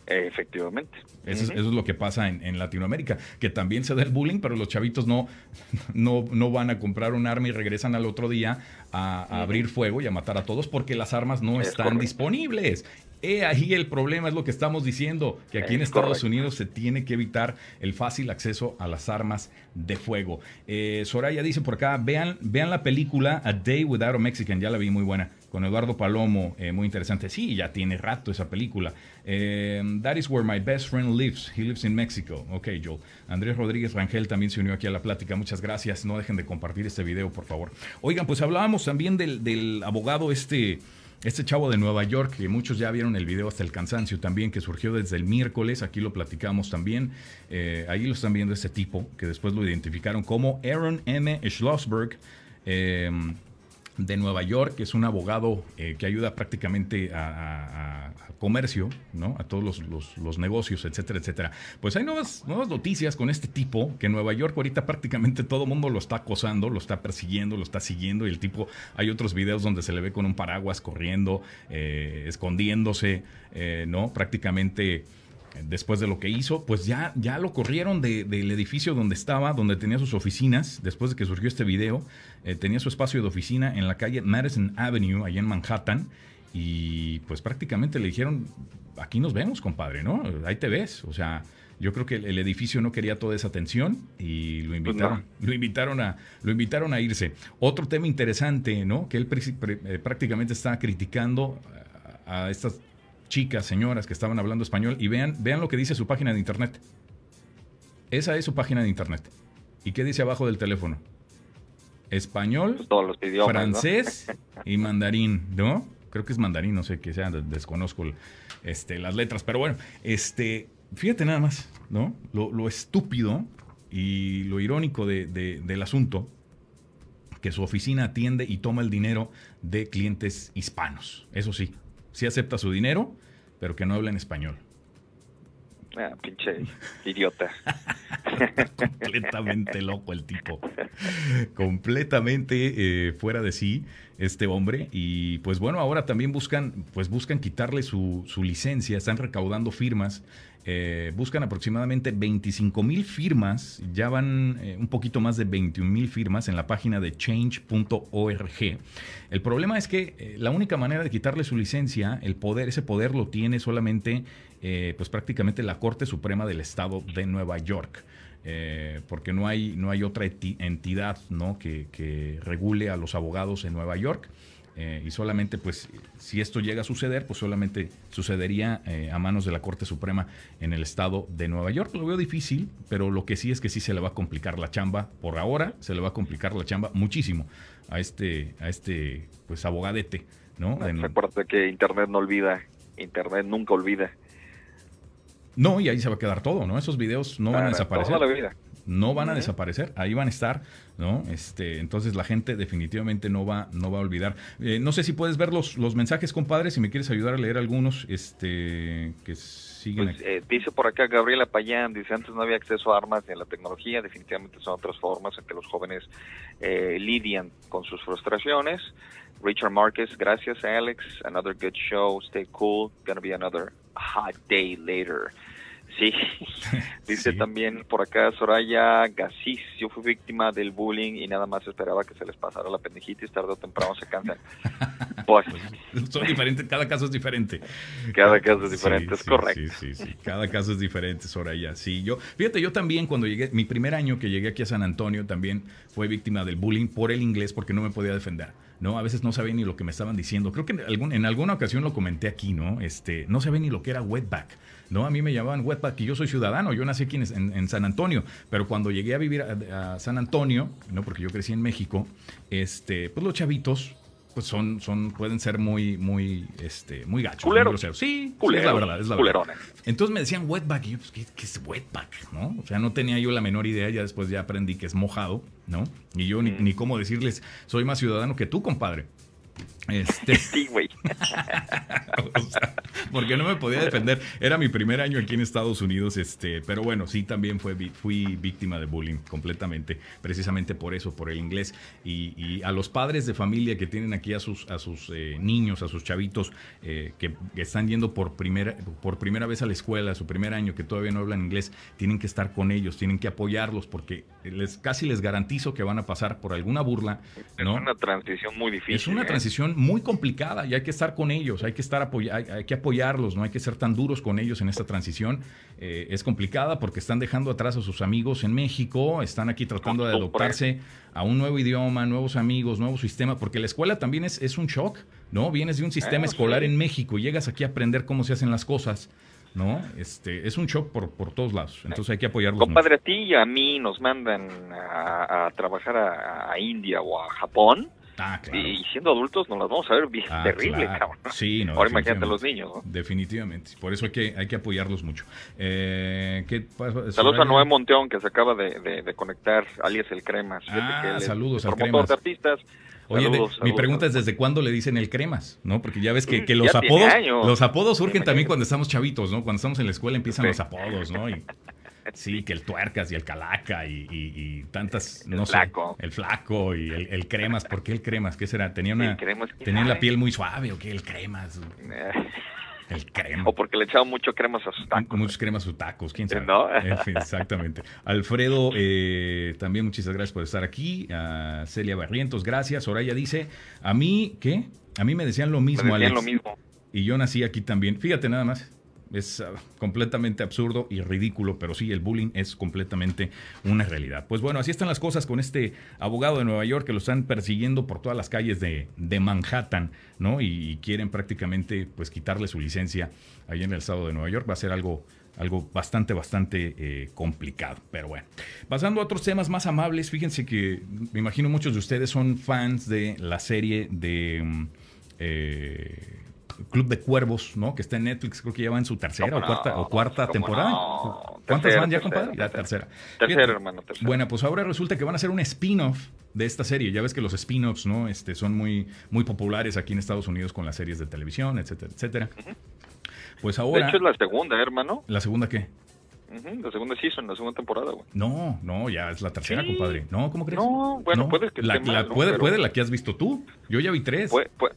Efectivamente. Eso, es, lo que pasa en, Latinoamérica, que también se da el bullying, pero los chavitos no, (laughs) no, no van a comprar un arma y regresan al otro día a, abrir fuego y a matar a todos porque las armas no están disponibles. He ahí el problema, es lo que estamos diciendo, que aquí en Estados Unidos se tiene que evitar el fácil acceso a las armas de fuego. Eh, Soraya dice por acá, vean, vean la película A Day Without a Mexican, ya la vi muy buena, con Eduardo Palomo, eh, muy interesante. Sí, ya tiene rato esa película. Eh, that is where my best friend lives. He lives in Mexico. Ok, Joel. Andrés Rodríguez Rangel también se unió aquí a la plática. Muchas gracias. No dejen de compartir este video, por favor. Oigan, pues hablábamos también del, del abogado este este chavo de Nueva York, que muchos ya vieron el video hasta el cansancio también, que surgió desde el miércoles, aquí lo platicamos también. Eh, ahí lo están viendo este tipo, que después lo identificaron como Aaron M. Schlossberg. Eh, de Nueva York, que es un abogado eh, que ayuda prácticamente a, comercio, ¿no? A todos los, negocios, etcétera, etcétera. Pues hay nuevas, nuevas noticias con este tipo, que en Nueva York ahorita prácticamente todo el mundo lo está acosando, lo está persiguiendo, lo está siguiendo, y el tipo, hay otros videos donde se le ve con un paraguas corriendo, eh, escondiéndose, eh, ¿no? Prácticamente después de lo que hizo, pues ya, ya lo corrieron del edificio donde estaba, donde tenía sus oficinas, después de que surgió este video, eh, tenía su espacio de oficina en la calle Madison Avenue, allá en Manhattan, y pues prácticamente le dijeron, aquí nos vemos, compadre, ¿no? Ahí te ves, o sea... Yo creo que el, edificio no quería toda esa atención y lo pues invitaron, lo invitaron a, lo invitaron a irse. Otro tema interesante, ¿no? Que él eh, prácticamente está criticando a estas chicas, señoras que estaban hablando español y vean, vean lo que dice su página de internet. Esa es su página de internet. ¿Y qué dice abajo del teléfono? Español, pues todos los idiomas, francés (laughs) y mandarín, ¿no? Creo que es mandarín, no sé qué sea, desconozco este, las letras, pero bueno, este, fíjate nada más, ¿no? Lo, estúpido y lo irónico del asunto, que su oficina atiende y toma el dinero de clientes hispanos, eso sí, sí acepta su dinero, pero que no habla en español. Ah, pinche idiota. (laughs) Completamente loco el tipo. Completamente eh, fuera de sí este hombre. Y pues bueno, ahora también buscan, pues buscan quitarle su, su licencia, están recaudando firmas eh, buscan aproximadamente 25 mil firmas, ya van eh, un poquito más de 21 mil firmas en la página de change.org. El problema es que la única manera de quitarle su licencia, el poder, ese poder lo tiene solamente, pues prácticamente la Corte Suprema del Estado de Nueva York. porque no hay, no hay otra entidad ¿no? que, que regule a los abogados en Nueva York. Eh, y solamente, pues, si esto llega a suceder, pues solamente sucedería eh, a manos de la Corte Suprema en el estado de Nueva York. Lo veo difícil, pero lo que sí es que sí se le va a complicar la chamba. Por ahora, se le va a complicar la chamba muchísimo a este, a este, pues, abogadete, ¿no? Recuerda que Internet no olvida, Internet nunca olvida. No, y ahí se va a quedar todo, ¿no? Esos videos no van a desaparecer. Toda la vida no van a desaparecer, ahí van a estar, ¿no? Este, entonces la gente definitivamente no va, no va a olvidar. Eh, no sé si puedes ver los, los mensajes, compadre, si me quieres ayudar a leer algunos, este, que siguen. Pues, eh, dice por acá Gabriela Payán, dice antes no había acceso a armas ni a la tecnología, definitivamente son otras formas en que los jóvenes eh, lidian con sus frustraciones. Richard Marquez, gracias Alex, another good show, stay cool, gonna be another hot day later. Sí, (laughs) dice también por acá Soraya Gasís, yo fui víctima del bullying y nada más esperaba que se les pasara la pendijitis, tarde o temprano se cansan. (laughs) Pues, son diferentes, cada caso es diferente. Cada caso es diferente, es correcto. Sí, sí, sí, cada caso es diferente, Soraya. Sí, yo, fíjate, yo también cuando llegué, mi primer año que llegué aquí a San Antonio también fue víctima del bullying por el inglés porque no me podía defender. ¿No? A veces no sabía ni lo que me estaban diciendo. Creo que en, algún, en alguna ocasión lo comenté aquí, ¿no? Este, no sabía ni lo que era wetback. ¿no? A mí me llamaban wetback y yo soy ciudadano, yo nací aquí en, San Antonio, pero cuando llegué a vivir a, San Antonio, ¿no? Porque yo crecí en México, este, pues los chavitos pues son, son, pueden ser muy, muy, este, muy gachos. Sí, es la verdad, es la verdad. Entonces me decían wetback, y yo, pues, ¿qué, es wetback? ¿no? O sea, no tenía yo la menor idea, ya después ya aprendí que es mojado, ¿no? Y yo ni, ni cómo decirles, soy más ciudadano que tú, compadre. Este... (laughs) Sí, güey. (laughs) porque no me podía defender. Era mi primer año aquí en Estados Unidos, este, pero bueno, sí también fue, fui víctima de bullying completamente, precisamente por eso, por el inglés. Y, a los padres de familia que tienen aquí a sus, a sus eh, niños, a sus chavitos, eh, que, están yendo por primera, por primera vez a la escuela, su primer año, que todavía no hablan inglés, tienen que estar con ellos, tienen que apoyarlos, porque les, casi les garantizo que van a pasar por alguna burla. ¿no? Es una transición muy difícil. Es una ¿eh? transición muy complicada y hay que estar con ellos, hay que estar apoyar, hay, que apoyarlos, no hay que ser tan duros con ellos en esta transición. Eh, es complicada porque están dejando atrás a sus amigos en México, están aquí tratando de adoptarse a un nuevo idioma, nuevos amigos, nuevo sistema, porque la escuela también es, es un shock, ¿no? Vienes de un sistema escolar en México y llegas aquí a aprender cómo se hacen las cosas. ¿no? Este, es un shock por, por todos lados, entonces hay que apoyarlos. Compadre, a ti y a mí nos mandan a, trabajar a, India o a Japón Ah, y siendo adultos nos las vamos a ver bien ah, terrible, cabrón. Sí, no, Ahora imagínate a los niños, Definitivamente. Por eso hay que, hay que apoyarlos mucho. Eh, ¿qué Saludos a Noé Monteón, que se acaba de, conectar, alias El Crema. Ah, saludos al Crema. de artistas. Oye, mi pregunta es desde cuándo le dicen el cremas, ¿no? Porque ya ves que, que los apodos, los apodos surgen también cuando estamos chavitos, ¿no? Cuando estamos en la escuela empiezan los apodos, ¿no? Y, sí, que el tuercas y el calaca y, tantas, no sé, el flaco y el, cremas. ¿Por qué el cremas? ¿Qué será? Tenía una, tenía la piel muy suave o qué el cremas. (laughs) El crema. O porque le echaba mucho cremas a sus tacos. Muchos cremas a sus tacos, quién sabe. ¿No? (laughs) exactamente. Alfredo, eh, también muchísimas gracias por estar aquí. A Celia Barrientos, gracias. Soraya dice, a mí, ¿qué? A mí me decían lo mismo, me decían lo mismo. Y yo nací aquí también. Fíjate nada más. Es ah, completamente absurdo y ridículo, pero sí, el bullying es completamente una realidad. Pues bueno, así están las cosas con este abogado de Nueva York que lo están persiguiendo por todas las calles de, Manhattan, ¿no? Y, quieren prácticamente pues quitarle su licencia ahí en el estado de Nueva York. Va a ser algo algo bastante, bastante eh, complicado. Pero bueno, pasando a otros temas más amables, fíjense que me imagino muchos de ustedes son fans de la serie de mm, eh, Club de Cuervos, ¿no? Que está en Netflix, creo que ya va en su tercera o cuarta, o cuarta temporada. ¿Cuántas van ya, compadre? Ya tercera. Tercera, hermano, tercera. Bueno, pues ahora resulta que van a hacer un spin-off de esta serie. Ya ves que los spin-offs, ¿no? Este, son muy, muy populares aquí en Estados Unidos con las series de televisión, etcétera, etcétera. Pues ahora... De hecho es la segunda, hermano. ¿La segunda qué? la segunda season, la segunda temporada, güey. No, no, ya es la tercera, compadre. No, ¿cómo crees? No, bueno, puede que la, puede, puede la que has visto tú. Yo ya vi tres. Puede, puede,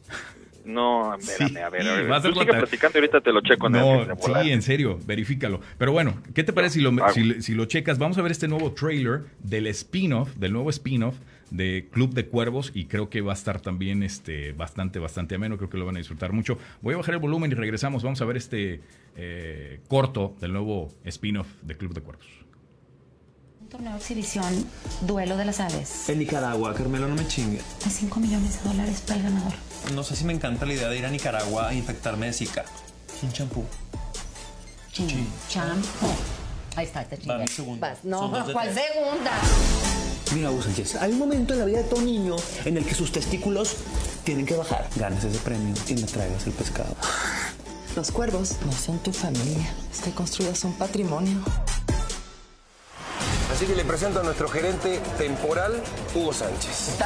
no, espérame, a ver, a ver. Tú sigue platicando y ahorita te lo checo en no, Sí, en serio, verifícalo. Pero bueno, ¿qué te parece si lo, si, lo checas? Vamos a ver este nuevo trailer del spin-off, del nuevo spin-off de Club de Cuervos y creo que va a estar también este, bastante, bastante ameno. Creo que lo van a disfrutar mucho. Voy a bajar el volumen y regresamos. Vamos a ver este eh, corto del nuevo spin-off de Club de Cuervos. Torneo de exhibición, duelo de las aves. En Nicaragua, Carmelo, no me chingue. De 5 millones de dólares para el ganador. No sé si me encanta la idea de ir a Nicaragua a infectarme de Zika. Sin champú. Champú. Ahí está, te segunda. No, ¿cuál segunda? Mira, Hugo Sánchez, hay un momento en la vida de todo niño en el que sus testículos tienen que bajar. Ganes ese premio y me traigas el pescado. Los cuervos no son tu familia. Estoy construidas un patrimonio. Así que le presento a nuestro gerente temporal, Hugo Sánchez.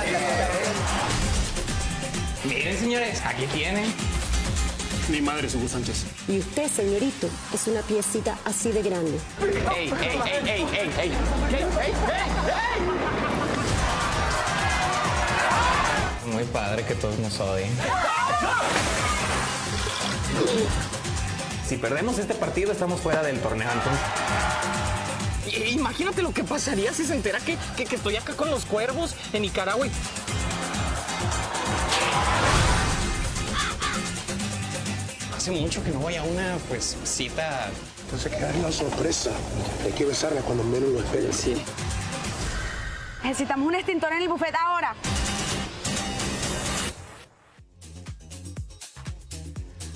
Miren, señores, aquí tienen. Mi madre es Hugo Sánchez. Y usted, señorito, es una piecita así de grande. ¡Ey, ey, ey, ey, ey, ey! ¡Ey, Muy padre que todos nos odien. Si perdemos este partido, estamos fuera del torneo, entonces. Imagínate lo que pasaría si se entera que, estoy acá con los cuervos en Nicaragua. Hace mucho que no voy a una pues cita. Entonces quedaría una sorpresa. Hay que besarla cuando menos lo esperes. Sí. Necesitamos un extintor en el buffet ahora.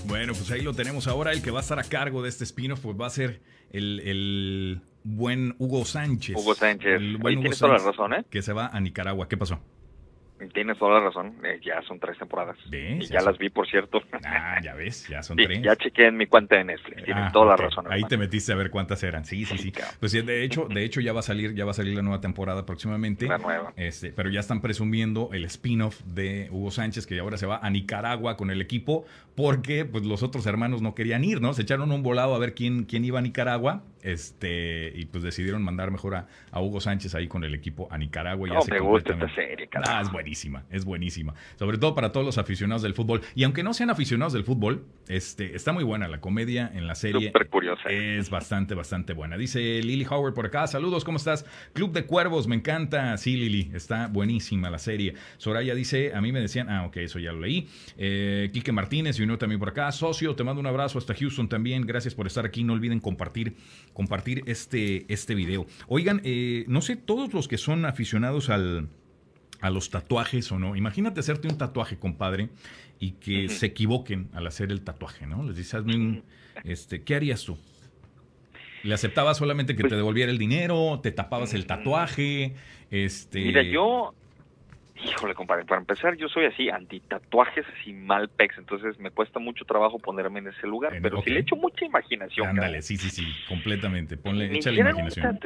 Bueno, pues ahí lo tenemos ahora. El que va a estar a cargo de este spin-off pues va a ser el buen Hugo Sánchez. Hugo Sánchez. El tienes toda la razón, ¿eh? Que se va a Nicaragua. ¿Qué pasó? Tienes toda la razón, eh, ya son tres temporadas. Y ya, las vi, por cierto. Ah, ya ves, ya son tres. Ya chequé en mi cuenta de Netflix, tienes ah, toda la razón. Ahí te metiste a ver cuántas eran. Sí, sí, sí. Pues de hecho, de hecho ya va a salir, ya va a salir la nueva temporada próximamente. La nueva. Este, pero ya están presumiendo el spin-off de Hugo Sánchez, que ahora se va a Nicaragua con el equipo, porque pues los otros hermanos no querían ir, ¿no? Se echaron un volado a ver quién, quién iba a Nicaragua este, y pues decidieron mandar mejor a, Hugo Sánchez ahí con el equipo a Nicaragua. Y no, me gusta esta serie, Ah, es buenísima, es buenísima. Sobre todo para todos los aficionados del fútbol. Y aunque no sean aficionados del fútbol, este, está muy buena la comedia en la serie. Súper curiosa. Es bastante, bastante buena. Dice Lily Howard por acá. Saludos, ¿cómo estás? Club de Cuervos, me encanta. Sí, Lili, está buenísima la serie. Soraya dice, a mí me decían, ah, ok, eso ya lo leí. Eh, Quique Martínez y uno también por acá. Socio, te mando un abrazo hasta Houston también. Gracias por estar aquí. No olviden compartir compartir este, este video. Oigan, eh, no sé, todos los que son aficionados al, a los tatuajes o no, imagínate hacerte un tatuaje, compadre, y que se equivoquen al hacer el tatuaje, ¿no? Les dices, este, ¿qué harías tú? ¿Le aceptabas solamente que te pues devolviera el dinero? ¿Te tapabas el tatuaje? Este... Mira, yo Híjole, compadre, para empezar, yo soy así, anti-tatuajes, así mal pex, entonces me cuesta mucho trabajo ponerme en ese lugar, pero si le echo mucha imaginación. Ándale, sí, sí, sí, completamente, ponle, échale imaginación.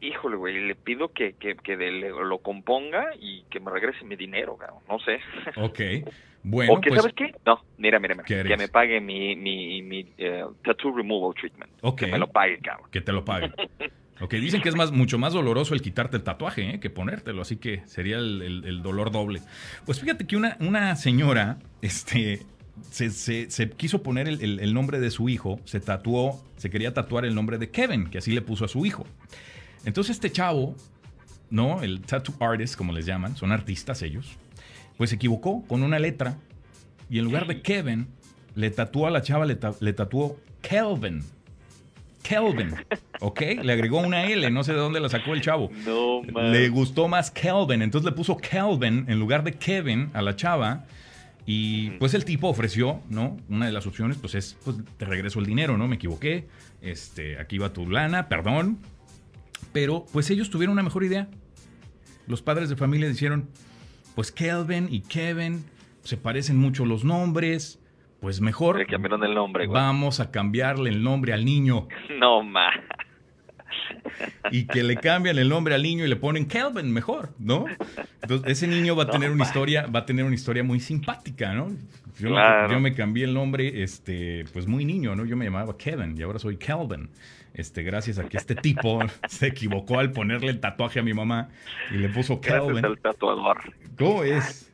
Híjole, güey, le pido que, que, que de- lo componga y que me regrese mi dinero, cabrón, no sé. Ok. (laughs) Bueno, o que, pues. ¿sabes qué? No, mira, mira, mira, ¿Qué que me pague mi, mi, mi eh, tattoo removal treatment. Ok. Que me lo pague, cabrón. Que te lo paguen. (laughs) Ok, dicen que es más, mucho más doloroso el quitarte el tatuaje ¿eh? que ponértelo, así que sería el, el- el dolor doble. Pues fíjate que una, una señora este, se, se- se quiso poner el- el nombre de su hijo, se tatuó, se quería tatuar el nombre de Kevin, que así le puso a su hijo. Entonces este chavo, ¿no? El tattoo artist, como les llaman, son artistas ellos, pues se equivocó con una letra y en lugar de Kevin, le tatuó a la chava, le, ta- le tatuó Kelvin. Kelvin, ¿ok? Le agregó una L, no sé de dónde la sacó el chavo. No, man. Le gustó más Kelvin, entonces le puso Kelvin en lugar de Kevin a la chava. Y pues el tipo ofreció, ¿no? Una de las opciones, pues es, pues te regreso el dinero, ¿no? Me equivoqué. Este, aquí va tu lana, perdón. Pero pues ellos tuvieron una mejor idea. Los padres de familia dijeron, pues Kelvin y Kevin se parecen mucho los nombres. Pues mejor Le cambiaron el nombre, güey. vamos a cambiarle el nombre al niño (laughs) No, ma. Y que le cambian el nombre al niño y le ponen Kelvin mejor, ¿no? Entonces ese niño va a tener una historia, va a tener una historia muy simpática, ¿no? Yo, me- Claro. yo me cambié el nombre, este, pues muy niño, ¿no? Yo me llamaba Kevin y ahora soy Kelvin. Este, gracias a que este tipo (laughs) se equivocó al ponerle el tatuaje a mi mamá y le puso Kelvin. tatuador. ¿Cómo es?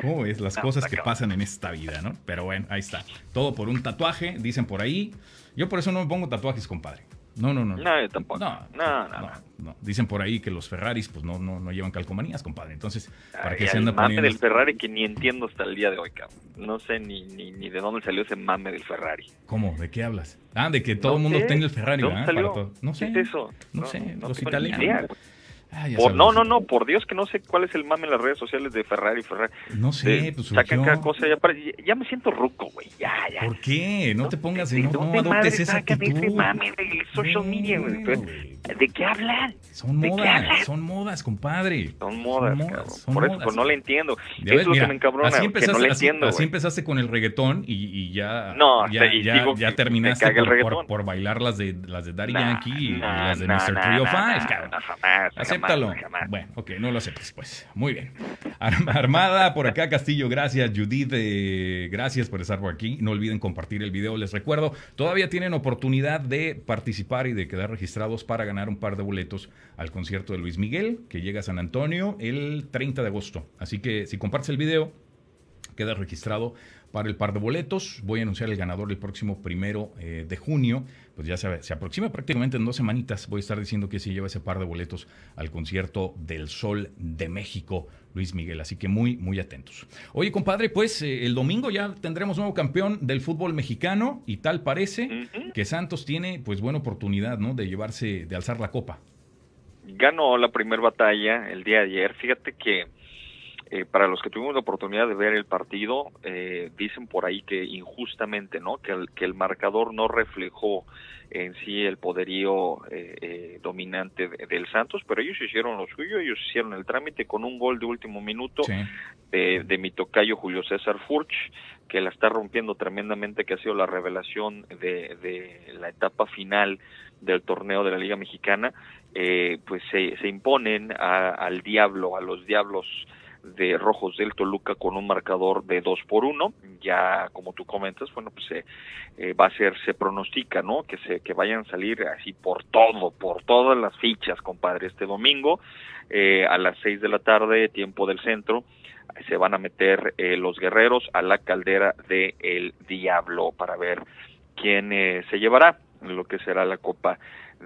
¿Cómo es? Las No, cosas que pasan en esta vida, ¿no? Pero bueno, ahí está. Todo por un tatuaje, dicen por ahí. Yo por eso no me pongo tatuajes, compadre. No, no, no. No, yo tampoco. No, No, no, no, no. Dicen por ahí que los Ferraris pues no, no, no llevan calcomanías, compadre. Entonces, ¿para Ay, qué se anda mame poniendo? del Ferrari que ni entiendo hasta el día de hoy, cabrón. No sé ni, ni, ni de dónde salió ese mame del Ferrari. ¿Cómo? ¿De qué hablas? Ah, de que todo el mundo sé. tenga el Ferrari, ¿De dónde ¿verdad? salió? Para todo. No sé. ¿Qué es eso? No, sé, los italianos. idea. Ah, Por- no, no, no, por Dios que no sé cuál es el mame en las redes sociales de Ferrari, Ferrari. No sé, De- pues Sacan cada cosa, ya, ya me siento ruco, güey. Ya, ya. ¿Por qué? No te pongas ¿De en... No, no adoptes madre esa sacan ese actitud. mame del social media, güey? Bueno. ¿De qué hablan? Son ¿De qué modas, hablan? son modas, compadre. Son modas, Son modas, cabrón. son Por eso modas. pues, no le entiendo. Ya Eso ves, es lo mira, que me encabrona, así güey, que empezaste, no le así- entiendo, así güey. empezaste con el reggaetón y, y ya, No, ya, y ya, ya terminaste por, por- por bailar las de, las de Daddy Nah, Yankee y, nah, las de nah, Mr. nah, 305, nah, cabrón. nah, jamás, Acéptalo. jamás, jamás. Bueno, ok, no lo aceptes, pues. Muy bien. Ar- Armada por acá, Castillo, gracias. Judith, eh, gracias por estar por aquí. No olviden compartir el video. Les recuerdo, todavía tienen oportunidad de participar y de quedar registrados para ganar un par de boletos al concierto de Luis Miguel, que llega a San Antonio el 30 de agosto. Así que si compartes el video, queda registrado para el par de boletos. Voy a anunciar el ganador el próximo primero eh, de junio. Pues ya se, se aproxima prácticamente en dos semanitas. Voy a estar diciendo que si lleva ese par de boletos al concierto del Sol de México, Luis Miguel. Así que muy, muy atentos. Oye, compadre, pues eh, el domingo ya tendremos nuevo campeón del fútbol mexicano y tal parece que Santos tiene pues buena oportunidad, ¿no? De llevarse, de alzar la copa. ganó la primera batalla el día de ayer. Fíjate que eh, para los que tuvimos la oportunidad de ver el partido, eh, dicen por ahí que injustamente, ¿no? Que el, que el marcador no reflejó en sí el poderío eh, eh, dominante de- del Santos, pero ellos hicieron lo suyo, ellos hicieron el trámite con un gol de último minuto Sí. de, de mi tocayo Julio César Furch, que la está rompiendo tremendamente, que ha sido la revelación de, de la etapa final del torneo de la Liga Mexicana, eh, pues se, se imponen a- al Diablo, a los Diablos de Rojos del Toluca con un marcador de 2 por 1. Ya, como tú comentas, bueno, pues se, eh, va a ser, se pronostica, ¿no? Que, se, que vayan a salir así por todo, por todas las fichas, compadre, este domingo eh, a las 6 de la tarde, tiempo del centro se van a meter eh, los guerreros a la caldera de el diablo para ver quién eh, se llevará lo que será la copa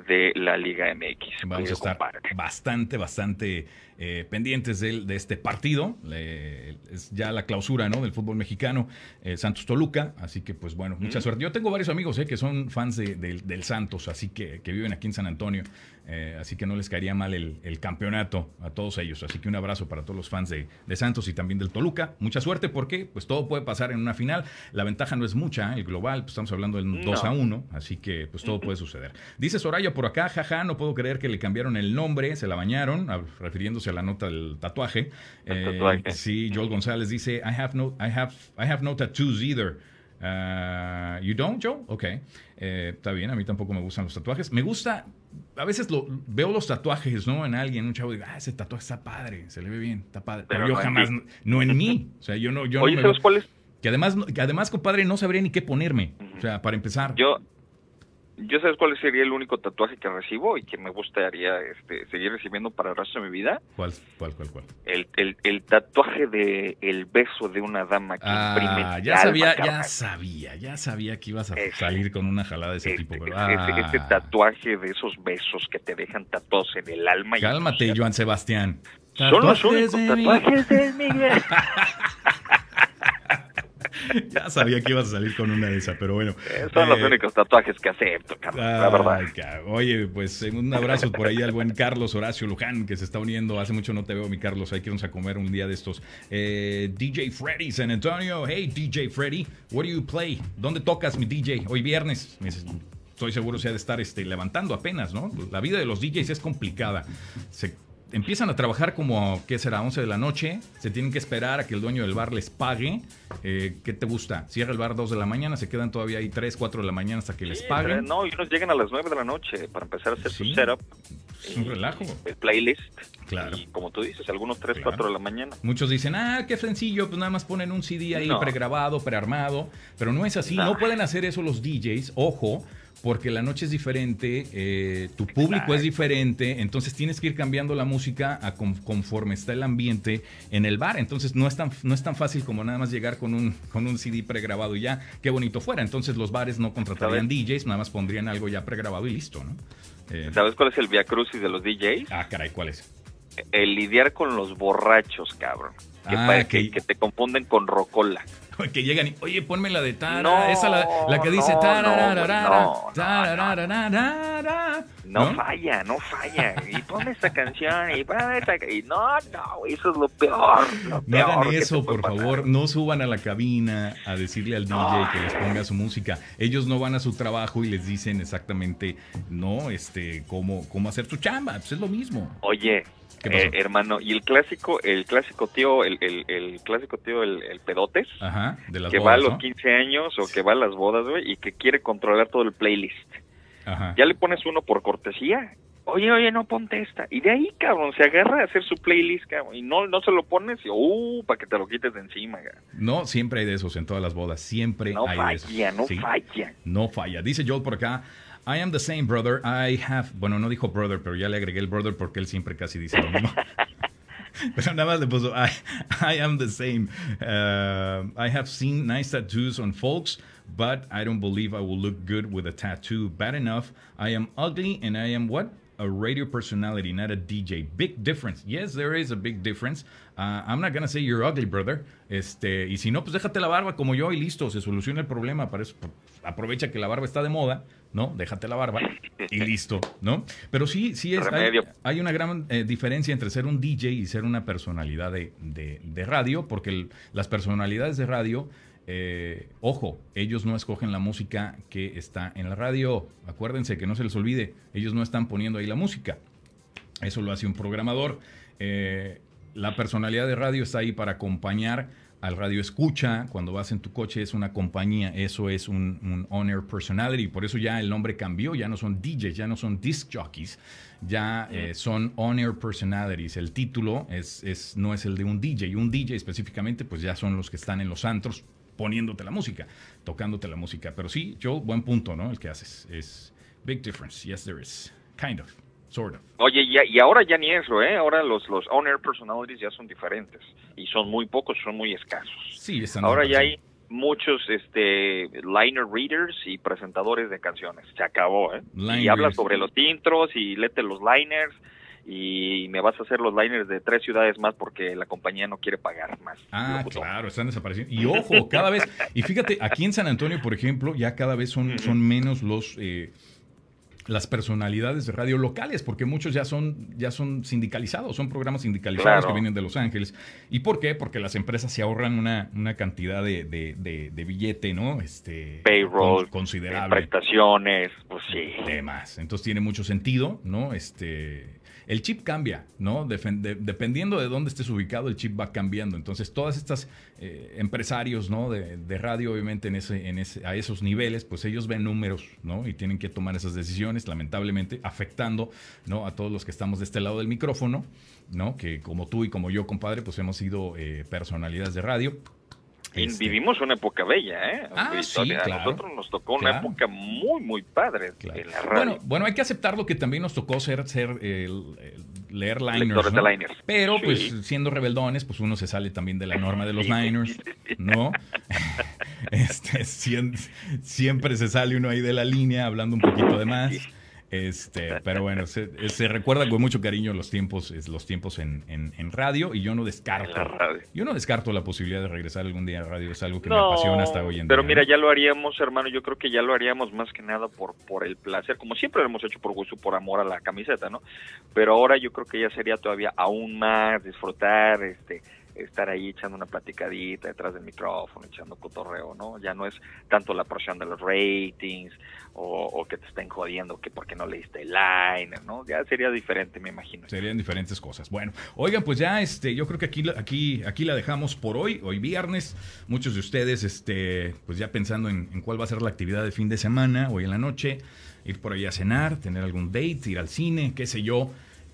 de la Liga MX. Vamos a Eh, estar compadre. bastante, bastante eh, pendientes del- de, este partido. Le- es ya la clausura ¿no? del fútbol mexicano, eh, Santos Toluca. Así que, pues bueno, mucha suerte. Yo tengo varios amigos eh, que son fans de- del- del Santos, así que, que viven aquí en San Antonio. así que no les caería mal el, el campeonato a todos ellos. Así que un abrazo para todos los fans de, de Santos y también del Toluca. Mucha suerte porque pues todo puede pasar en una final. La ventaja no es mucha, el global, pues, estamos hablando del 2 a 1, así que pues todo puede suceder. Dice Soraya por acá, jaja, no puedo creer que le cambiaron el nombre, se la bañaron, a- refiriéndose la nota del tatuaje. El Eh, tatuaje. sí, Joel González dice, I have no, I have, I have no tattoos either. Ah, you don't, Joe? Ok. Eh, está bien, a mí tampoco me gustan los tatuajes. Me gusta, a veces lo, veo los tatuajes, ¿no? En alguien, un chavo, digo, ah, ese tatuaje está padre, se le ve bien, está padre. Pero, Pero yo no en jamás, ti. no en mí. O sea, yo no, yo Oye, no me ¿sabes cuál es? Que además, que además, compadre, no sabría ni qué ponerme. O sea, para empezar. Yo, yo sabes cuál sería el único tatuaje que recibo y que me gustaría este, seguir recibiendo para el resto de mi vida. ¿Cuál, cuál, cuál, cuál? El, el, el tatuaje de el beso de una dama que imprime Ah, ya alma, sabía, ya sabía, ya sabía que ibas a Ese. salir con una jalada de ese Este, tipo. ese ah. tatuaje de esos besos que te dejan tatuados en el alma. y Cálmate, ser. Joan Sebastián. Son los únicos tatuajes de Miguel. (laughs) (laughs) Ya sabía que ibas a salir con una de esas, pero bueno. Son los Eh, únicos tatuajes que acepto, carnal, la verdad. Oye, pues eh, un abrazo por ahí al buen Carlos Horacio Luján, que se está uniendo. Hace mucho no te veo, mi Carlos. Hay que irnos a comer un día de estos. Eh, DJ Freddy, San Antonio. Hey, DJ Freddy, what do you play? ¿Dónde tocas, mi DJ? Hoy viernes. Estoy seguro se ha de estar este, levantando apenas, ¿no? La vida de los DJs es complicada. Se empiezan a trabajar como, ¿qué será? 11 de la noche. Se tienen que esperar a que el dueño del bar les pague. Eh, ¿Qué te gusta? Cierra el bar 2 de la mañana, se quedan todavía ahí 3, 4 de la mañana hasta que les paguen. No, y unos llegan a las 9 de la noche para empezar a hacer Sí. su setup, Es un relajo. el playlist. Claro. Y como tú dices, algunos 3, Claro. 4 de la mañana. Muchos dicen, ah, qué sencillo, pues nada más ponen un CD ahí No. pregrabado, prearmado. Pero no es así, no pueden hacer eso los DJs, ojo, porque la noche es diferente, eh, tu público es diferente, entonces tienes que ir cambiando la música a con- conforme está el ambiente en el bar. Entonces no es tan, no es tan fácil como nada más llegar con un, con un CD pregrabado y ya, qué bonito fuera. Entonces los bares no contratarían DJs, nada más pondrían algo ya pregrabado y listo, ¿no? Eh, ¿Sabes cuál es el via crucis de los DJs? ah, caray, ¿cuál es? El lidiar con los borrachos, cabrón. Que, Ah, parece que- que te confunden con rocola. (laughs) Que llegan y, oye, ponme la de tara, No, esa la, la que dice no, tarararara, no, no, No, falla, no falla. Y ponme esta canción y ponme esta... Y no, no, eso es lo peor. Lo No peor hagan eso, por pasar. favor. No suban a la cabina a decirle al DJ que les ponga su música. Ellos no van a su trabajo y les dicen exactamente, no, este, cómo, cómo hacer su chamba. Pues es lo mismo. Oye. Eh, hermano, y el clásico, el clásico tío, el, el, el clásico tío, el, el pedotes, Ajá, de las que va a los ¿no? 15 años o que va a las bodas, güey, y que quiere controlar todo el playlist. Ajá. Ya le pones uno por cortesía. Oye, oye, no ponte esta. Y de ahí, cabrón, se agarra a hacer su playlist, cabrón. Y no, no se lo pones y, uh, para que te lo quites de encima, cabrón. No, siempre hay de esos en todas las bodas. Siempre No hay de esos. falla, no Sí. falla. No falla. Dice Joel por acá. I am the same brother. I have. Bueno, no dijo brother, pero ya le agregué el brother porque él siempre casi dice lo mismo. (laughs) pero nada más le puso I, I am the same. Uh, I have seen nice tattoos on folks, but I don't believe I will look good with a tattoo. Bad enough. I am ugly and I am what? A radio personality, not a DJ. Big difference. Yes, there is a big difference. Uh, I'm not gonna say you're ugly, brother. Este, y si no, pues déjate la barba como yo y listo, se soluciona el problema. Para eso, pues, aprovecha que la barba está de moda, ¿no? Déjate la barba y (laughs) listo, ¿no? Pero sí, sí es. Hay, una gran eh, diferencia entre ser un DJ y ser una personalidad de, de- de radio, porque el- las personalidades de radio, eh, ojo, ellos no escogen la música que está en la radio. Acuérdense que no se les olvide, ellos no están poniendo ahí la música. Eso lo hace un programador. Eh, la personalidad de radio está ahí para acompañar al radio escucha. Cuando vas en tu coche es una compañía, eso es un, un on-air personality. Por eso ya el nombre cambió, ya no son DJs, ya no son disc jockeys, ya eh, son on-air personalities. El título es, es, no es el de un DJ. Un DJ específicamente, pues ya son los que están en los antros poniéndote la música, tocándote la música. Pero sí, Joe, buen punto, ¿no? El que haces. Es big difference. Yes, there is. Kind of. Sort of. Oye, y, y ahora ya ni eso, ¿eh? Ahora los, los on-air personalities ya son diferentes. Y son muy pocos, son muy escasos. Sí, están Ahora ya hay muchos este liner readers y presentadores de canciones. Se acabó, ¿eh? Y Liners. habla sobre los intros y léete los liners y me vas a hacer los liners de tres ciudades más porque la compañía no quiere pagar más. Ah, claro, están desapareciendo. Y ojo, cada vez, y fíjate, aquí en San Antonio, por ejemplo, ya cada vez son, son menos los, eh, las personalidades de radio locales, porque muchos ya son, ya son sindicalizados, son programas sindicalizados que vienen de Los Ángeles. ¿Y por qué? Porque las empresas se ahorran una, una cantidad de, de, billete, ¿no? Este, Payroll, considerable. Prestaciones, pues sí. Demás. Entonces tiene mucho sentido, ¿no? Este el chip cambia, ¿no? dependiendo de dónde estés ubicado, el chip va cambiando. Entonces, todas estas eh, empresarios, ¿no? De, radio, obviamente, en ese, en ese, a esos niveles, pues ellos ven números, ¿no? Y tienen que tomar esas decisiones, lamentablemente, afectando, ¿no? A todos los que estamos de este lado del micrófono, ¿no? Que como tú y como yo, compadre, pues hemos sido eh, personalidades de radio este. Vivimos una época bella, ¿eh? Ah, sí, A nosotros nos tocó una época muy, muy padre en la radio. Bueno, bueno, hay que aceptar lo que también nos tocó ser, ser leer liners, ¿no? liners. Pero, pues, siendo rebeldones, pues uno se sale también de la norma de los (laughs) liners, ¿no? (laughs) este, siempre se sale uno ahí de la línea hablando un poquito de más. Este, (laughs) pero bueno, se, se, recuerda con mucho cariño los tiempos, los tiempos en, en, radio y yo no descarto. Yo no descarto la posibilidad de regresar algún día a radio, es algo que me apasiona hasta hoy en día. Pero mira, ya lo haríamos, hermano, yo creo que ya lo haríamos más que nada por, por el placer, como siempre lo hemos hecho por gusto, por amor a la camiseta, ¿no? Pero ahora yo creo que ya sería todavía aún más disfrutar, este, estar ahí echando una platicadita detrás del micrófono, echando cotorreo, ¿no? Ya no es tanto la porción de los ratings o, que te estén jodiendo que porque no leíste el liner, ¿no? Ya sería diferente, me imagino. Serían diferentes cosas. Bueno, oigan, pues ya este, yo creo que aquí, aquí, aquí la dejamos por hoy, hoy viernes. Muchos de ustedes, este, pues ya pensando en, en cuál va a ser la actividad de fin de semana, hoy en la noche, ir por ahí a cenar, tener algún date, ir al cine, qué sé yo.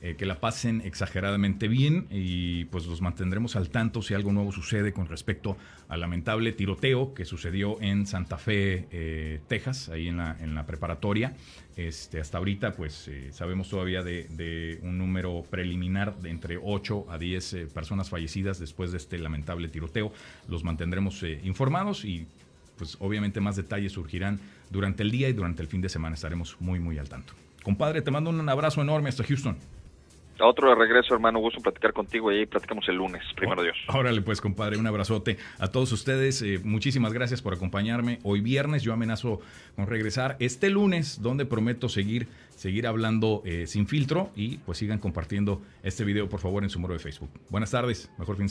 Eh, que la pasen exageradamente bien y pues los mantendremos al tanto si algo nuevo sucede con respecto al lamentable tiroteo que sucedió en Santa Fe, eh, Texas, ahí en la, en la preparatoria. Este, hasta ahorita pues eh, sabemos todavía de, un número preliminar de entre 8 a 10 personas fallecidas después de este lamentable tiroteo. Los mantendremos informados y pues obviamente más detalles surgirán durante el día y durante el fin de semana estaremos muy muy al tanto. Compadre, te mando un abrazo enorme hasta Houston. Otro de regreso, hermano. Gusto platicar contigo y ahí platicamos el lunes, primero Dios. Órale, pues, compadre, un abrazote a todos ustedes. Eh, muchísimas gracias por acompañarme. Hoy viernes yo amenazo con regresar este lunes, donde prometo seguir, seguir hablando eh, sin filtro y pues sigan compartiendo este video, por favor, en su muro de Facebook. Buenas tardes, mejor fin de